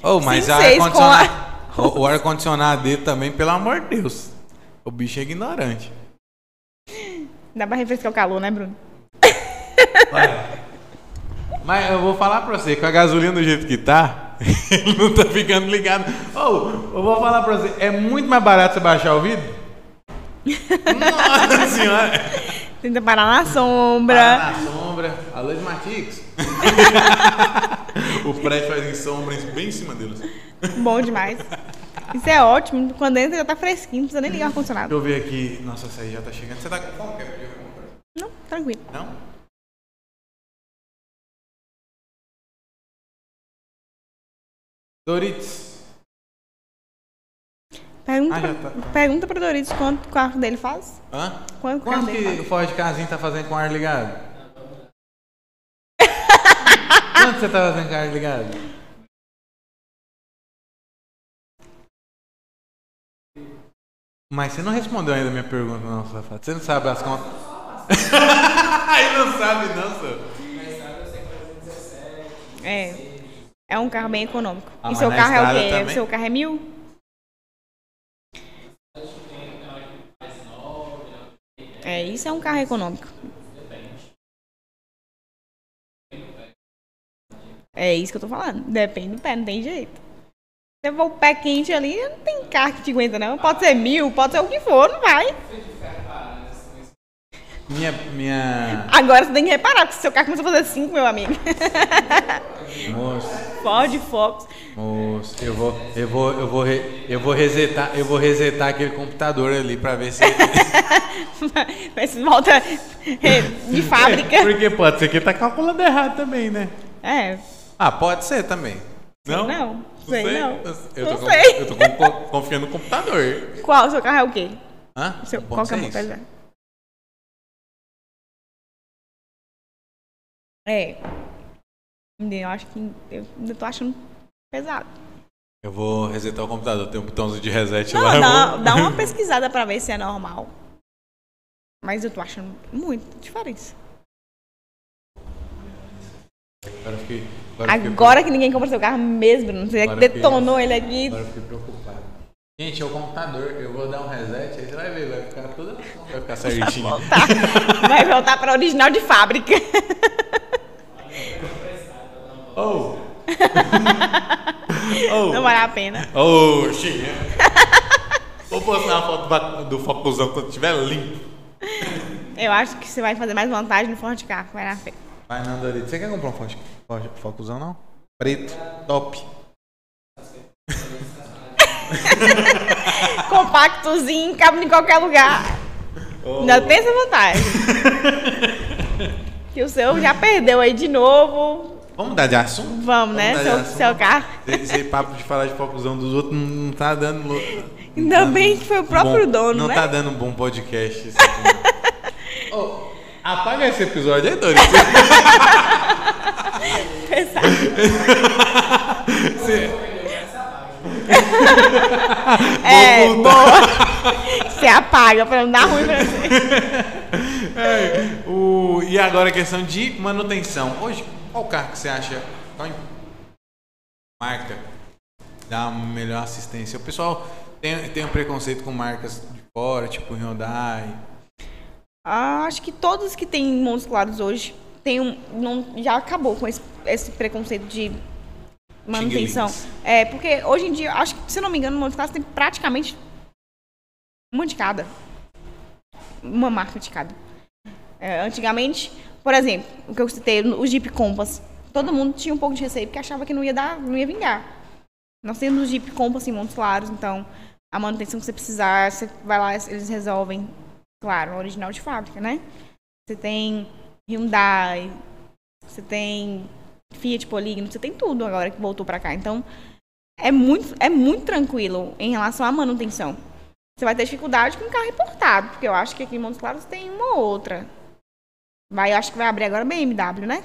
Oh, mas ar-condicionado. [laughs] O, o ar-condicionado dele também, pelo amor de Deus. O bicho é ignorante. Dá pra refrescar o calor, né, Bruno? [laughs] Mas eu vou falar pra você, com a gasolina do jeito que tá, [laughs] ele não tá ficando ligado. Oh, eu vou falar pra você, é muito mais barato você baixar o vidro? Nossa senhora! Tenta parar na sombra. Parar na sombra. Alô, Smartix. [laughs] o prédio faz em sombra bem em cima deles. Deixa Bom demais. Isso é ótimo. Quando entra já tá fresquinho, não precisa nem ligar o ar-condicionado. eu ver aqui. Nossa, essa aí já tá chegando. Você tá com fome? Não, tranquilo. Não? Doritos. Pergunta, Ah, pra, tá. pergunta pra Doritos quanto o carro dele faz. Hã? Quanto Quanto que faz. o Ford Casinho tá fazendo com o ar ligado? [laughs] Quanto você tá fazendo com o ar ligado? Mas você não respondeu ainda a minha pergunta, não, safado. Você não sabe as contas. [laughs] Aí não sabe, não, senhor. É. É um carro bem econômico. Ah, e seu carro é o quê? também? Seu carro é mil? É, isso é um carro econômico. É isso que eu tô falando. Depende do pé, não tem jeito. Você for o pé quente ali, não tem carro que te aguenta, não. Pode ser mil, pode ser o que for, não vai. Minha, minha... Agora você tem que reparar, porque seu carro começou a fazer cinco, meu amigo. Moço, Ford Focus. moço, eu vou, eu vou, eu vou, re- eu vou resetar, eu vou resetar aquele computador ali pra ver se... [laughs] Mas volta é, de fábrica. [laughs] Porque pode ser que ele tá calculando errado também, né? É, Ah, pode ser também. Não? não. Sei não. Eu Não tô, com- sei. eu tô com- confiando no computador. Qual? O seu carro é o quê? Hã? O seu, qual que é o ser É. Eu acho que eu ainda tô achando pesado. Eu vou resetar o computador, tem um botãozinho de reset Não, lá. dá, vou- dá uma [laughs] pesquisada pra ver se é normal. Mas eu tô achando muito diferença. Agora fiquei, agora eu fiquei Agora que ninguém compra seu carro mesmo, não sei, Agora eu fiquei- detonou ele aqui. Agora eu fiquei preocupado. Gente, é o computador. Eu vou dar um reset, aí você vai ver, vai ficar toda. Vai ficar certinho. Voltar. [laughs] Vai voltar pra original de fábrica. [laughs] Oh! [laughs] oh! Não vale a pena. Oh, xinha. Vou postar uma foto do Focusão quando estiver limpo. Eu acho que você vai fazer mais vantagem no Ford Car, vai na frente. Vai, Nandorito. Você quer comprar um Fo- Fo- Focusão, não? Preto. Top. [laughs] Compactozinho, cabe em qualquer lugar. Ainda tem essa vantagem. [laughs] que o seu já perdeu aí de novo. Vamos mudar de assunto? Vamos, né? Seu, assunto? seu carro. Esse, papo de falar de Focusão dos outros não, não tá dando. [laughs] Ainda bem que foi o próprio bom- dono, Não né? tá dando um bom podcast. não. [laughs] Ô, apaga esse episódio aí, Dorito. [laughs] É, Vou boa. Você apaga pra não dar ruim pra você. É, [laughs] o, e agora a questão de manutenção. Hoje, qual carro que você acha? Qual marca dá uma melhor assistência? O pessoal tem, tem um preconceito com marcas de fora, tipo Hyundai. Ah, acho que todos que têm montes claros hoje tem um, não, já acabou com esse, esse preconceito de manutenção. É, porque hoje em dia, acho que, se eu não me engano, no Montes Claros tem praticamente uma de cada. Uma marca de cada. É, antigamente, por exemplo, o que eu citei, o Jeep Compass. Todo mundo tinha um pouco de receio porque achava que não ia dar, não ia vingar. Nós temos o Jeep Compass em Montes Claros, então a manutenção que você precisar, você vai lá, eles resolvem. Claro, no original de fábrica, né? Você tem Hyundai, você tem Fiat Polígono, você tem tudo agora que voltou pra cá. Então, é muito, é muito tranquilo em relação à manutenção. Você vai ter dificuldade com carro importado, porque eu acho que aqui em Montes Claros tem uma ou outra. Vai, eu acho que vai abrir agora BMW, né?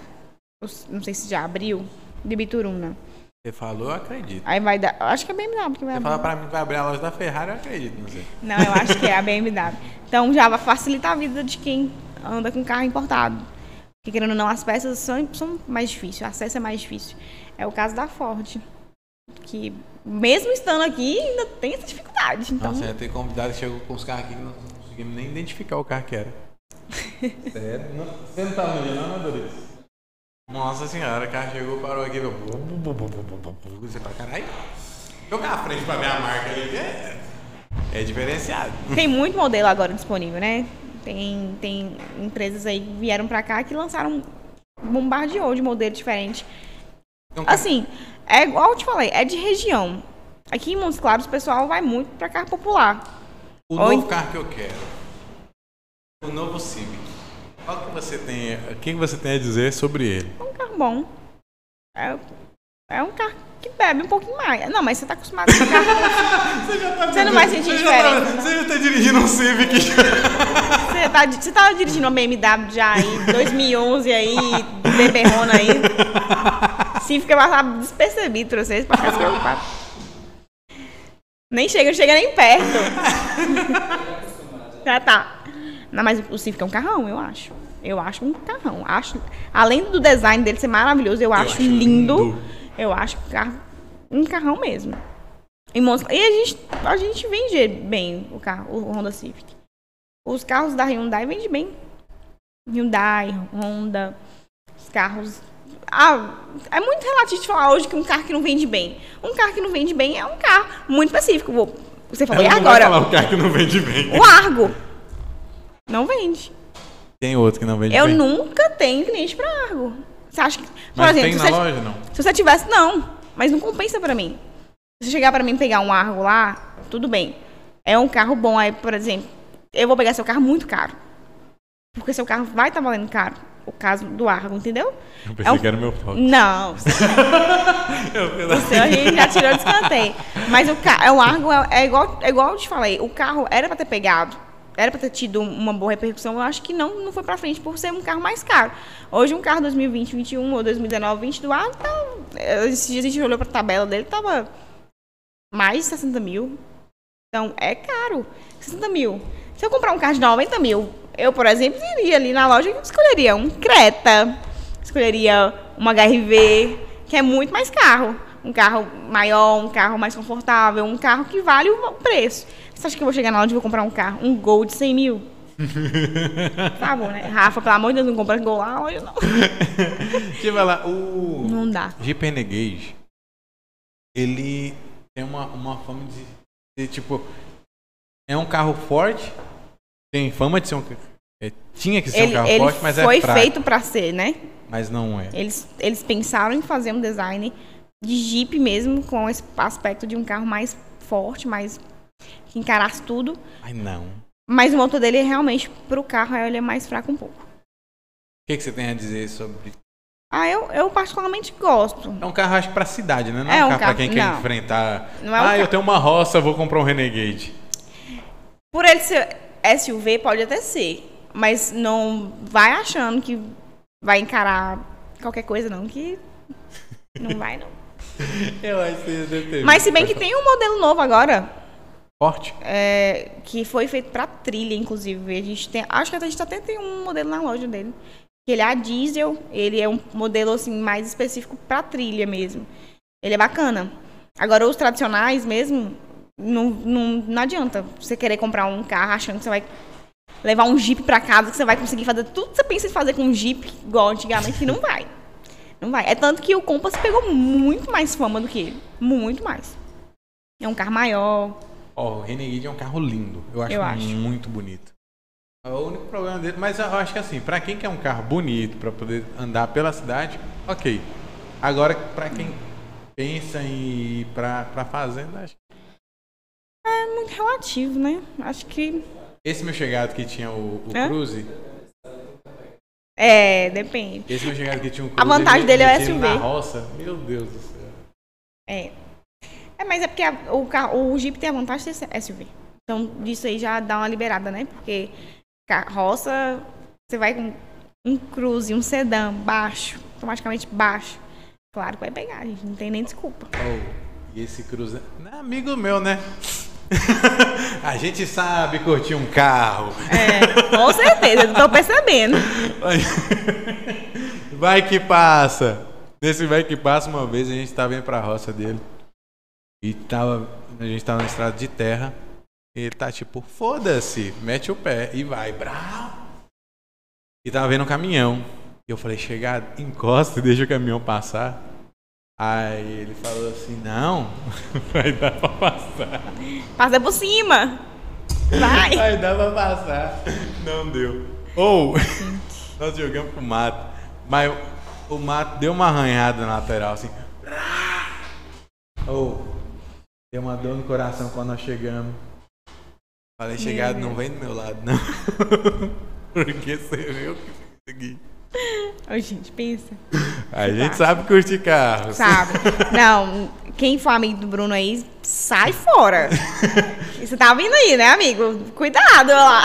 Não sei se já abriu, de Bituruna. Você falou, eu acredito. Aí vai dar, acho que é BMW que vai Você abrir. fala pra mim que vai abrir a loja da Ferrari, eu acredito, não sei. Não, eu acho que é a BMW. Então já vai facilitar a vida de quem anda com carro importado. Porque querendo ou não, as peças são, são mais difíceis, o acesso é mais difícil. É o caso da Ford. Que mesmo estando aqui, ainda tem essa dificuldade. Então, Nossa, ia ter convidado que chegou com os carros aqui que não conseguimos nem identificar o carro que era. Sério? Não- Você não tá no vídeo, não, né, Doritos? Nossa senhora, o carro chegou, parou aqui, meu. Você pra caralho? Jogar a frente pra ver a marca ali é, é diferenciado. tem muito modelo agora disponível, né? Tem, tem empresas aí que vieram pra cá que lançaram bombardeou de modelo diferente. Então, Assim, é igual eu te falei, é de região. Aqui em Montes Claros o pessoal vai muito pra carro popular. o Oi. novo carro que eu quero. O novo Civic. Qual que você tem, o que você tem a dizer sobre ele? É um carro bom. É, é um carro que bebe um pouquinho mais. Não, mas você tá acostumado com carro. [laughs] Você, já tá Você não vai sentir você já tá- diferença, não. Você já tá dirigindo um Civic. Você tá, você tava dirigindo uma BMW já aí, 2011 aí, beberrona aí. Sim, fica passar despercebido pra vocês, pra ficar preocupado. Nem chega, não chega nem perto. [laughs] já tá. Mas o Civic é um carrão, eu acho. Eu acho um carrão. Acho, além do design dele ser maravilhoso, eu, acho, acho lindo. lindo. Eu acho um carro, um carrão mesmo. Montes- E a gente, a gente vende bem o carro, o Honda Civic. Os carros da Hyundai vendem bem. Hyundai, Honda, os carros. Ah, é muito relativo falar hoje que um carro que não vende bem. Um carro que não vende bem é um carro muito específico. Você falou, e Ela vai agora? falar o cara que não vende bem. O Argo. Não vende. Tem outro que não vende Eu bem. nunca tenho cliente pra Argo. Você acha que. Por Mas exemplo, tem se na você, loja, não? se você tivesse. Não, mas não compensa pra mim. Se você chegar pra mim e pegar um Argo lá, tudo bem. É um carro bom. Aí, por exemplo, eu vou pegar seu carro muito caro. Porque seu carro vai estar valendo caro. O caso do Argo, entendeu? Eu É pensei um- que era meu foco. Não, [laughs] Você a gente já tirou de escanteio. Mas o carro, é o Argo é, é igual, é igual eu te falei, o carro era pra ter pegado, era pra ter tido uma boa repercussão. Eu acho que não, não foi pra frente por ser um carro mais caro. Hoje um carro 2020, 21 ou 2019, 20 do Argo, tá, esses dias a gente olhou pra tabela dele, tava mais de 60 mil. Então é caro. 60 mil. Se eu comprar um carro de 90 mil, eu, por exemplo, iria ali na loja e escolheria um Creta, escolheria uma HRV, que é muito mais carro. Um carro maior, um carro mais confortável, um carro que vale o preço. Você acha que eu vou chegar na loja e vou comprar um carro? Um Gol de 100 mil? [laughs] Por favor, né? Rafa, pelo amor de Deus, não compra Gol lá loja, não. [laughs] Deixa eu falar, o Não dá. Jeep Renegade, ele tem uma, uma fama de ser, tipo, é um carro forte, tem fama de ser um... é, tinha que ser um Ele, carro ele forte, mas foi é fraco. feito pra ser, né? Mas não é. Eles, eles pensaram em fazer um design de Jeep mesmo, com esse aspecto de um carro mais forte, mais que encarasse tudo. Ai, não. O Mas o motor dele realmente, pro carro, ele é mais fraco um pouco. que, que você tem a dizer sobre... Ah, eu, eu particularmente gosto. É um carro, acho, pra cidade, né? Não é, É um um carro pra carro- quem quer não. enfrentar... Não é um ah, eu carro- tenho uma roça, vou comprar um Renegade. Por ele ser SUV, pode até ser. Mas não vai achando que vai encarar qualquer coisa, não, que não vai, não. [laughs] Eu acho que você deve ter Mas se bem que tem um modelo novo agora, Forte? é, que foi feito pra trilha, inclusive. A gente tem, acho que a gente até tem um modelo na loja dele. Que ele é a diesel, ele é um modelo assim mais específico pra trilha mesmo. Ele é bacana. Agora os tradicionais mesmo, não, não, não adianta você querer comprar um carro achando que você vai levar um Jeep pra casa, que você vai conseguir fazer tudo que você pensa em fazer com um Jeep, igual antigamente, que não vai. Não vai. É tanto que o Compass pegou muito mais fama do que ele. Muito mais. É um carro maior, Ó, o Renegade é um carro lindo. Eu acho, Eu acho. muito bonito. É O único problema dele, mas eu acho que assim, pra quem quer um carro bonito pra poder andar pela cidade, ok. Agora, pra quem pensa em ir pra, pra fazenda, acho que é muito relativo, né? Acho que. esse meu chegado que tinha o, o Hã? Cruze, É, depende. esse meu chegado que tinha Cruze, A vantagem ele- dele é o SUV. Na roça, meu Deus do céu. É. É, mas é porque a- o, carro, o Jeep tem a vantagem de ser SUV. Então, disso aí já dá uma liberada, né? Porque carroça, você vai com um cruze, um sedã baixo, automaticamente baixo. Claro que vai pegar, gente. Não tem nem desculpa. Oh, e esse Cruze, é amigo meu, né? [laughs] A gente sabe curtir um carro. É, com certeza, eu tô percebendo. Vai- que passa. Nesse vai que passa, uma vez a gente tava indo pra roça dele. E tava. A gente tava na estrada de terra. E ele tá tipo, foda-se, mete o pé e vai, brau. E tava vendo um caminhão. E eu falei, chegar, encosta e deixa o caminhão passar. Aí ele falou assim, não, [laughs] vai dar pra passar. Passa por cima. Vai. Vai dar pra passar. Não deu. Ou, nós jogamos pro mato. Mas o mato deu uma arranhada na lateral, assim. Ou, deu uma dor no coração quando nós chegamos. Falei, chegado, não vem do meu lado, não. [laughs] Porque você viu que consegui. Ô, gente, pensa. A gente sabe curtir carros. Sabe? [laughs] Não, quem for amigo do Bruno aí, sai fora. [laughs] Você tá vindo aí, né, amigo? Cuidado, olha lá.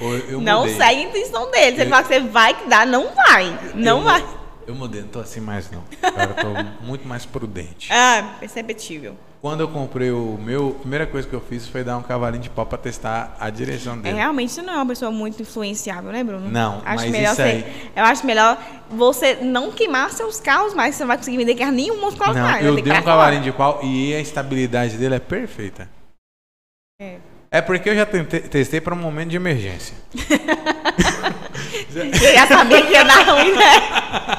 Não, eu, eu não segue a intenção dele. Se ele Eu- falar que você vai que dá, não vai. Não eu, vai. Eu mudei, não tô assim mais não. Agora eu tô [laughs] muito mais prudente. Ah, perceptível. Quando eu comprei o meu, a primeira coisa que eu fiz foi dar um cavalinho de pau pra testar a direção É, dele. realmente você não é uma pessoa muito influenciável, né, Bruno? Não, acho mas melhor isso você, aí- Eu acho melhor você não queimar seus carros mais, você não vai conseguir vender carro nenhum nos carros Não, mais. vai eu dei um cavalinho de pau e a estabilidade dele é perfeita. É. É porque eu já tentei- testei para um momento de emergência. [laughs] Já sabia que ia dar ruim, né?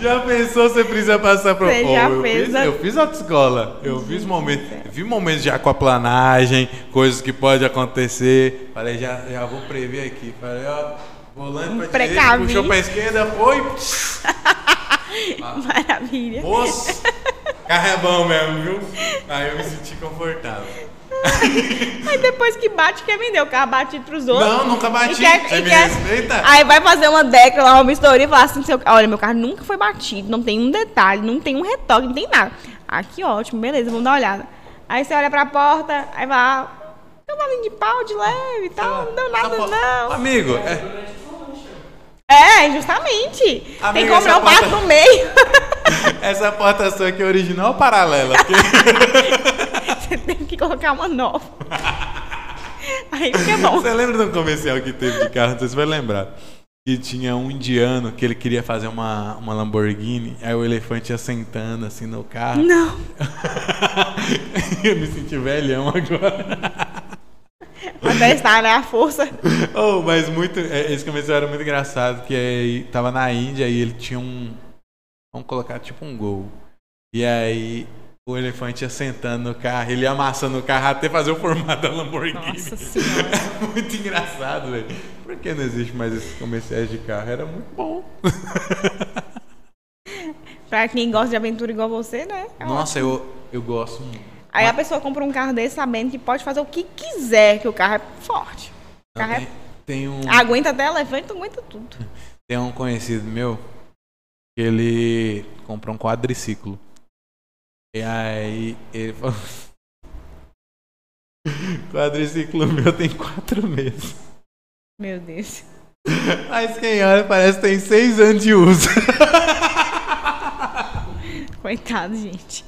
Já pensou você precisa passar por Você já eu fez fiz, a- eu fiz autoescola. Eu fiz momentos. Vi momentos de aquaplanagem, coisas que podem acontecer. Falei, já, já vou prever aqui. Falei, ó, volante pra direita, puxou pra esquerda, foi. [laughs] Maravilha. Moço, carro é bom mesmo, viu? Aí eu me senti confortável. Aí depois que bate, quer vender o carro batido pros outros. Não, nunca bati. E quer- Você e me quer-? Aí vai fazer uma década lá, uma vistoria e falar assim: seu, olha, meu carro nunca foi batido, não tem um detalhe, não tem um retoque, não tem nada. Ah, que ótimo, beleza, vamos dar uma olhada. Aí você olha pra porta, aí vai lá, cavalinho de pau de leve e tal, não deu nada, Só po- não. Amigo, é, É, justamente. tem que comprar um porta- no meio. [laughs] essa porta sua aqui é original ou paralela? Porque [laughs] você tem que colocar uma nova. [laughs] Aí fica bom. Você lembra de um comercial que teve de carro? Não sei se você vai lembrar. Que tinha um indiano que ele queria fazer uma, uma Lamborghini, aí o elefante ia sentando assim no carro. Não. [laughs] Eu me senti velhão agora. Vai testar, né? A força. [laughs] Oh, mas muito. é, Esse comercial era muito engraçado, que aí tava na Índia e ele tinha um. Vamos colocar tipo um gol. E aí o elefante ia sentando no carro, ele ia amassando o carro até fazer o formato da Lamborghini. Nossa [laughs] senhora. É muito engraçado, velho. Por que não existe mais esses comerciais de carro? Era muito bom. [laughs] Pra quem gosta de aventura igual você, né? É Nossa, eu, eu gosto muito. Aí a pessoa compra um carro desse sabendo que pode fazer o que quiser, que o carro é forte. O carro Tem, é... tem um, Aguenta até elefante, aguenta tudo. tem um conhecido meu que ele comprou um quadriciclo. E aí ele falou. [laughs] quadriciclo meu tem quatro meses. Meu Deus. Mas quem olha parece que tem seis anos de uso. [laughs] Coitado, gente.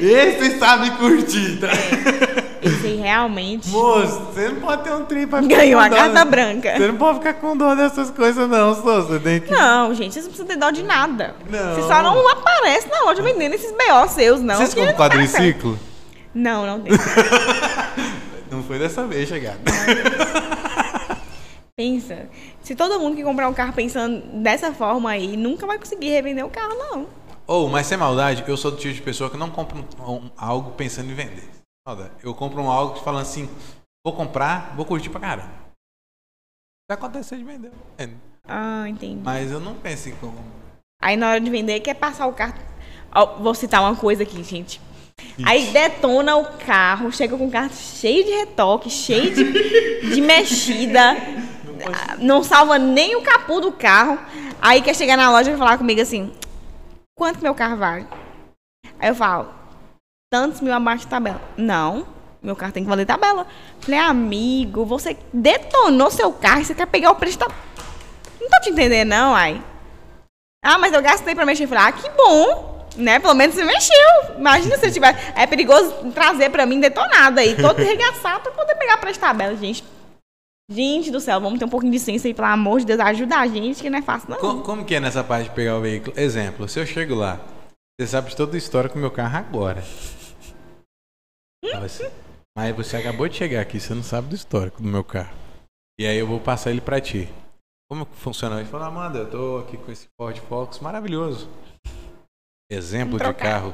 Esse sabe curtir, tá? Esse aí realmente Moço, você não pode ter um tri pra ganhou a né? branca. Você não pode ficar com dor dessas coisas, não, só. Você tem que. Não, gente, vocês não precisam ter dó de nada. Não. Você só não aparece na loja vendendo esses BO seus, não. Vocês compram quadriciclo? Não, não tem. [laughs] Não foi dessa vez, chegada. Pensa. Se todo mundo que comprar um carro pensando dessa forma aí, nunca vai conseguir revender o carro, não. Ou, mas sem maldade, eu sou do tipo de pessoa que não compra um- um- algo pensando em vender. Maldade. Eu compro um algo falando assim, vou comprar, vou curtir pra caramba. Se acontecer de vender. Ah, entendi. Mas eu não penso em como. Aí na hora de vender, quer passar o carro. Ó, vou citar uma coisa aqui, gente. Aí detona o carro, chega com o carro cheio de retoque, cheio de, de mexida. ah, Não salva nem o capô do carro. Aí quer chegar na loja e falar comigo assim: quanto meu carro vale? Aí eu falo, tantos mil abaixo de tabela. Não, meu carro tem que valer tabela. Falei, amigo, você detonou seu carro e você quer pegar o preço da. Não tô te entendendo, não, ai. Ah, mas eu gastei pra mexer. Falei, ah, que bom. Né? Pelo menos você mexeu. Imagina se eu tivesse. É perigoso trazer pra mim detonado aí, todo arregaçado pra poder pegar pra tabela, gente. Gente do céu, vamos ter um pouquinho de ciência aí, pelo amor de Deus, ajuda a gente, que não é fácil, não. Co- Como que é nessa parte de pegar o veículo? Exemplo, se eu chego lá, você sabe de toda a história com o meu carro agora. Assim, Mas você acabou de chegar aqui, você não sabe do histórico do meu carro. E aí eu vou passar ele pra ti. Como funciona? Ele falou, Amanda, eu tô aqui com esse Ford Focus maravilhoso. Exemplo de carro.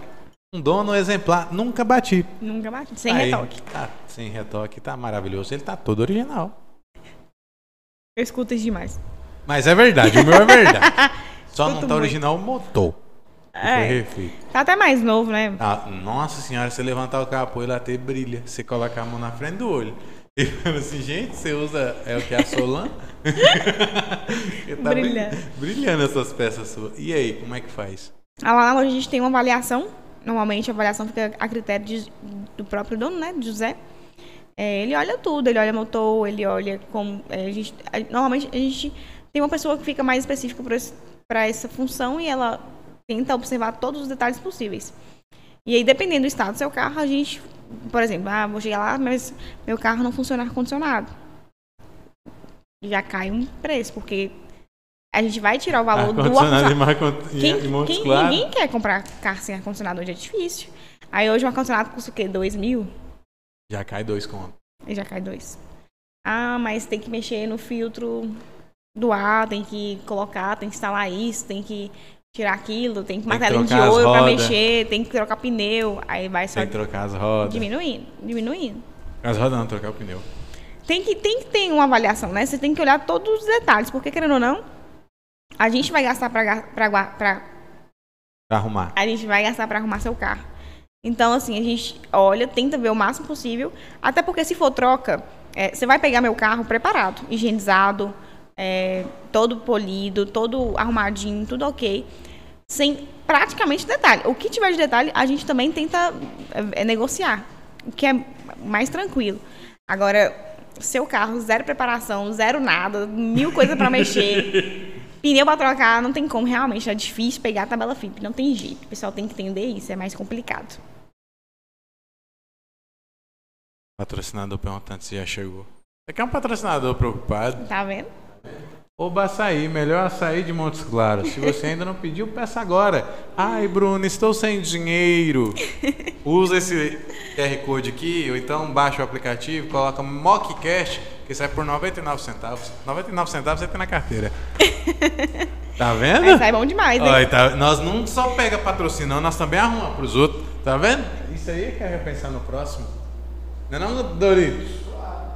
Um dono exemplar, nunca bati. Nunca bati. Sem Aí, retoque. Tá, sem retoque, tá maravilhoso. Ele tá todo original. Eu escuto isso demais. Mas é verdade, o meu é verdade. [laughs] Só não Escuto tá muito. original o motor. É, tá até mais novo, né? Ah, nossa senhora, você levantar o capô, ele até brilha. Você coloca a mão na frente do olho. E fala assim, gente, você usa. É o que? A Solan? [laughs] Tá bri- Brilhando. Brilhando essas peças suas. E aí, como é que faz? Ah, Lá na loja a gente tem uma avaliação. Normalmente a avaliação fica a critério de- do próprio dono, né? José. É, ele olha tudo, ele olha motor, ele olha como. é, a gente, a- normalmente a gente tem uma pessoa que fica mais específica para essa função e ela tenta observar todos os detalhes possíveis. E aí, dependendo do estado do seu carro, a gente, por exemplo, ah, vou chegar lá, mas meu carro não funciona ar-condicionado. Já cai um preço, porque a gente vai tirar o valor do Ar-condicionado Quem, quem- Claros. ninguém quer comprar carro sem ar-condicionado hoje, é difícil. Aí hoje um ar-condicionado custa o quê? 2 mil? Já cai dois contos. Aí já cai dois. Ah, mas tem que mexer no filtro do ar, tem que colocar, tem que instalar isso, tem que tirar aquilo, tem que Tem que martelinho de ouro pra mexer, tem que trocar pneu. Aí vai só Tem que trocar as rodas. diminuindo, diminuindo. As rodas não, trocar o pneu. Tem que, tem que ter uma avaliação, né? Você tem que olhar todos os detalhes, porque querendo ou não, a gente vai gastar pra, pra, pra Pra arrumar. a gente vai gastar para arrumar seu carro. Então, assim, a gente olha, tenta ver o máximo possível. Até porque se for troca, é, você vai pegar meu carro preparado, higienizado, é, todo polido, todo arrumadinho, tudo ok. Sem praticamente detalhe. O que tiver de detalhe, a gente também tenta é, é, negociar. O que é mais tranquilo. Agora, seu carro, zero preparação, zero nada, mil coisas para mexer. [laughs] Pneu pra trocar, não tem como, realmente. É difícil pegar a tabela FIP, não tem jeito. O pessoal tem que entender isso, é mais complicado. Patrocinador perguntando se já chegou. Você quer um patrocinador preocupado? Tá vendo? Oba Açaí, melhor açaí de Montes Claros. Se você ainda não pediu, peça agora. Ai, Bruno, estou sem dinheiro. Usa esse QR Code aqui, ou então baixa o aplicativo, coloca MockCash, que sai por 99 centavos. 99 centavos você tem na carteira. Tá vendo? Sai bom demais, hein? Olha, tá- nós não só pega patrocínio, nós também arrumamos pros outros. Tá vendo? Isso aí é que é pensar no próximo. Não é não, Doritos?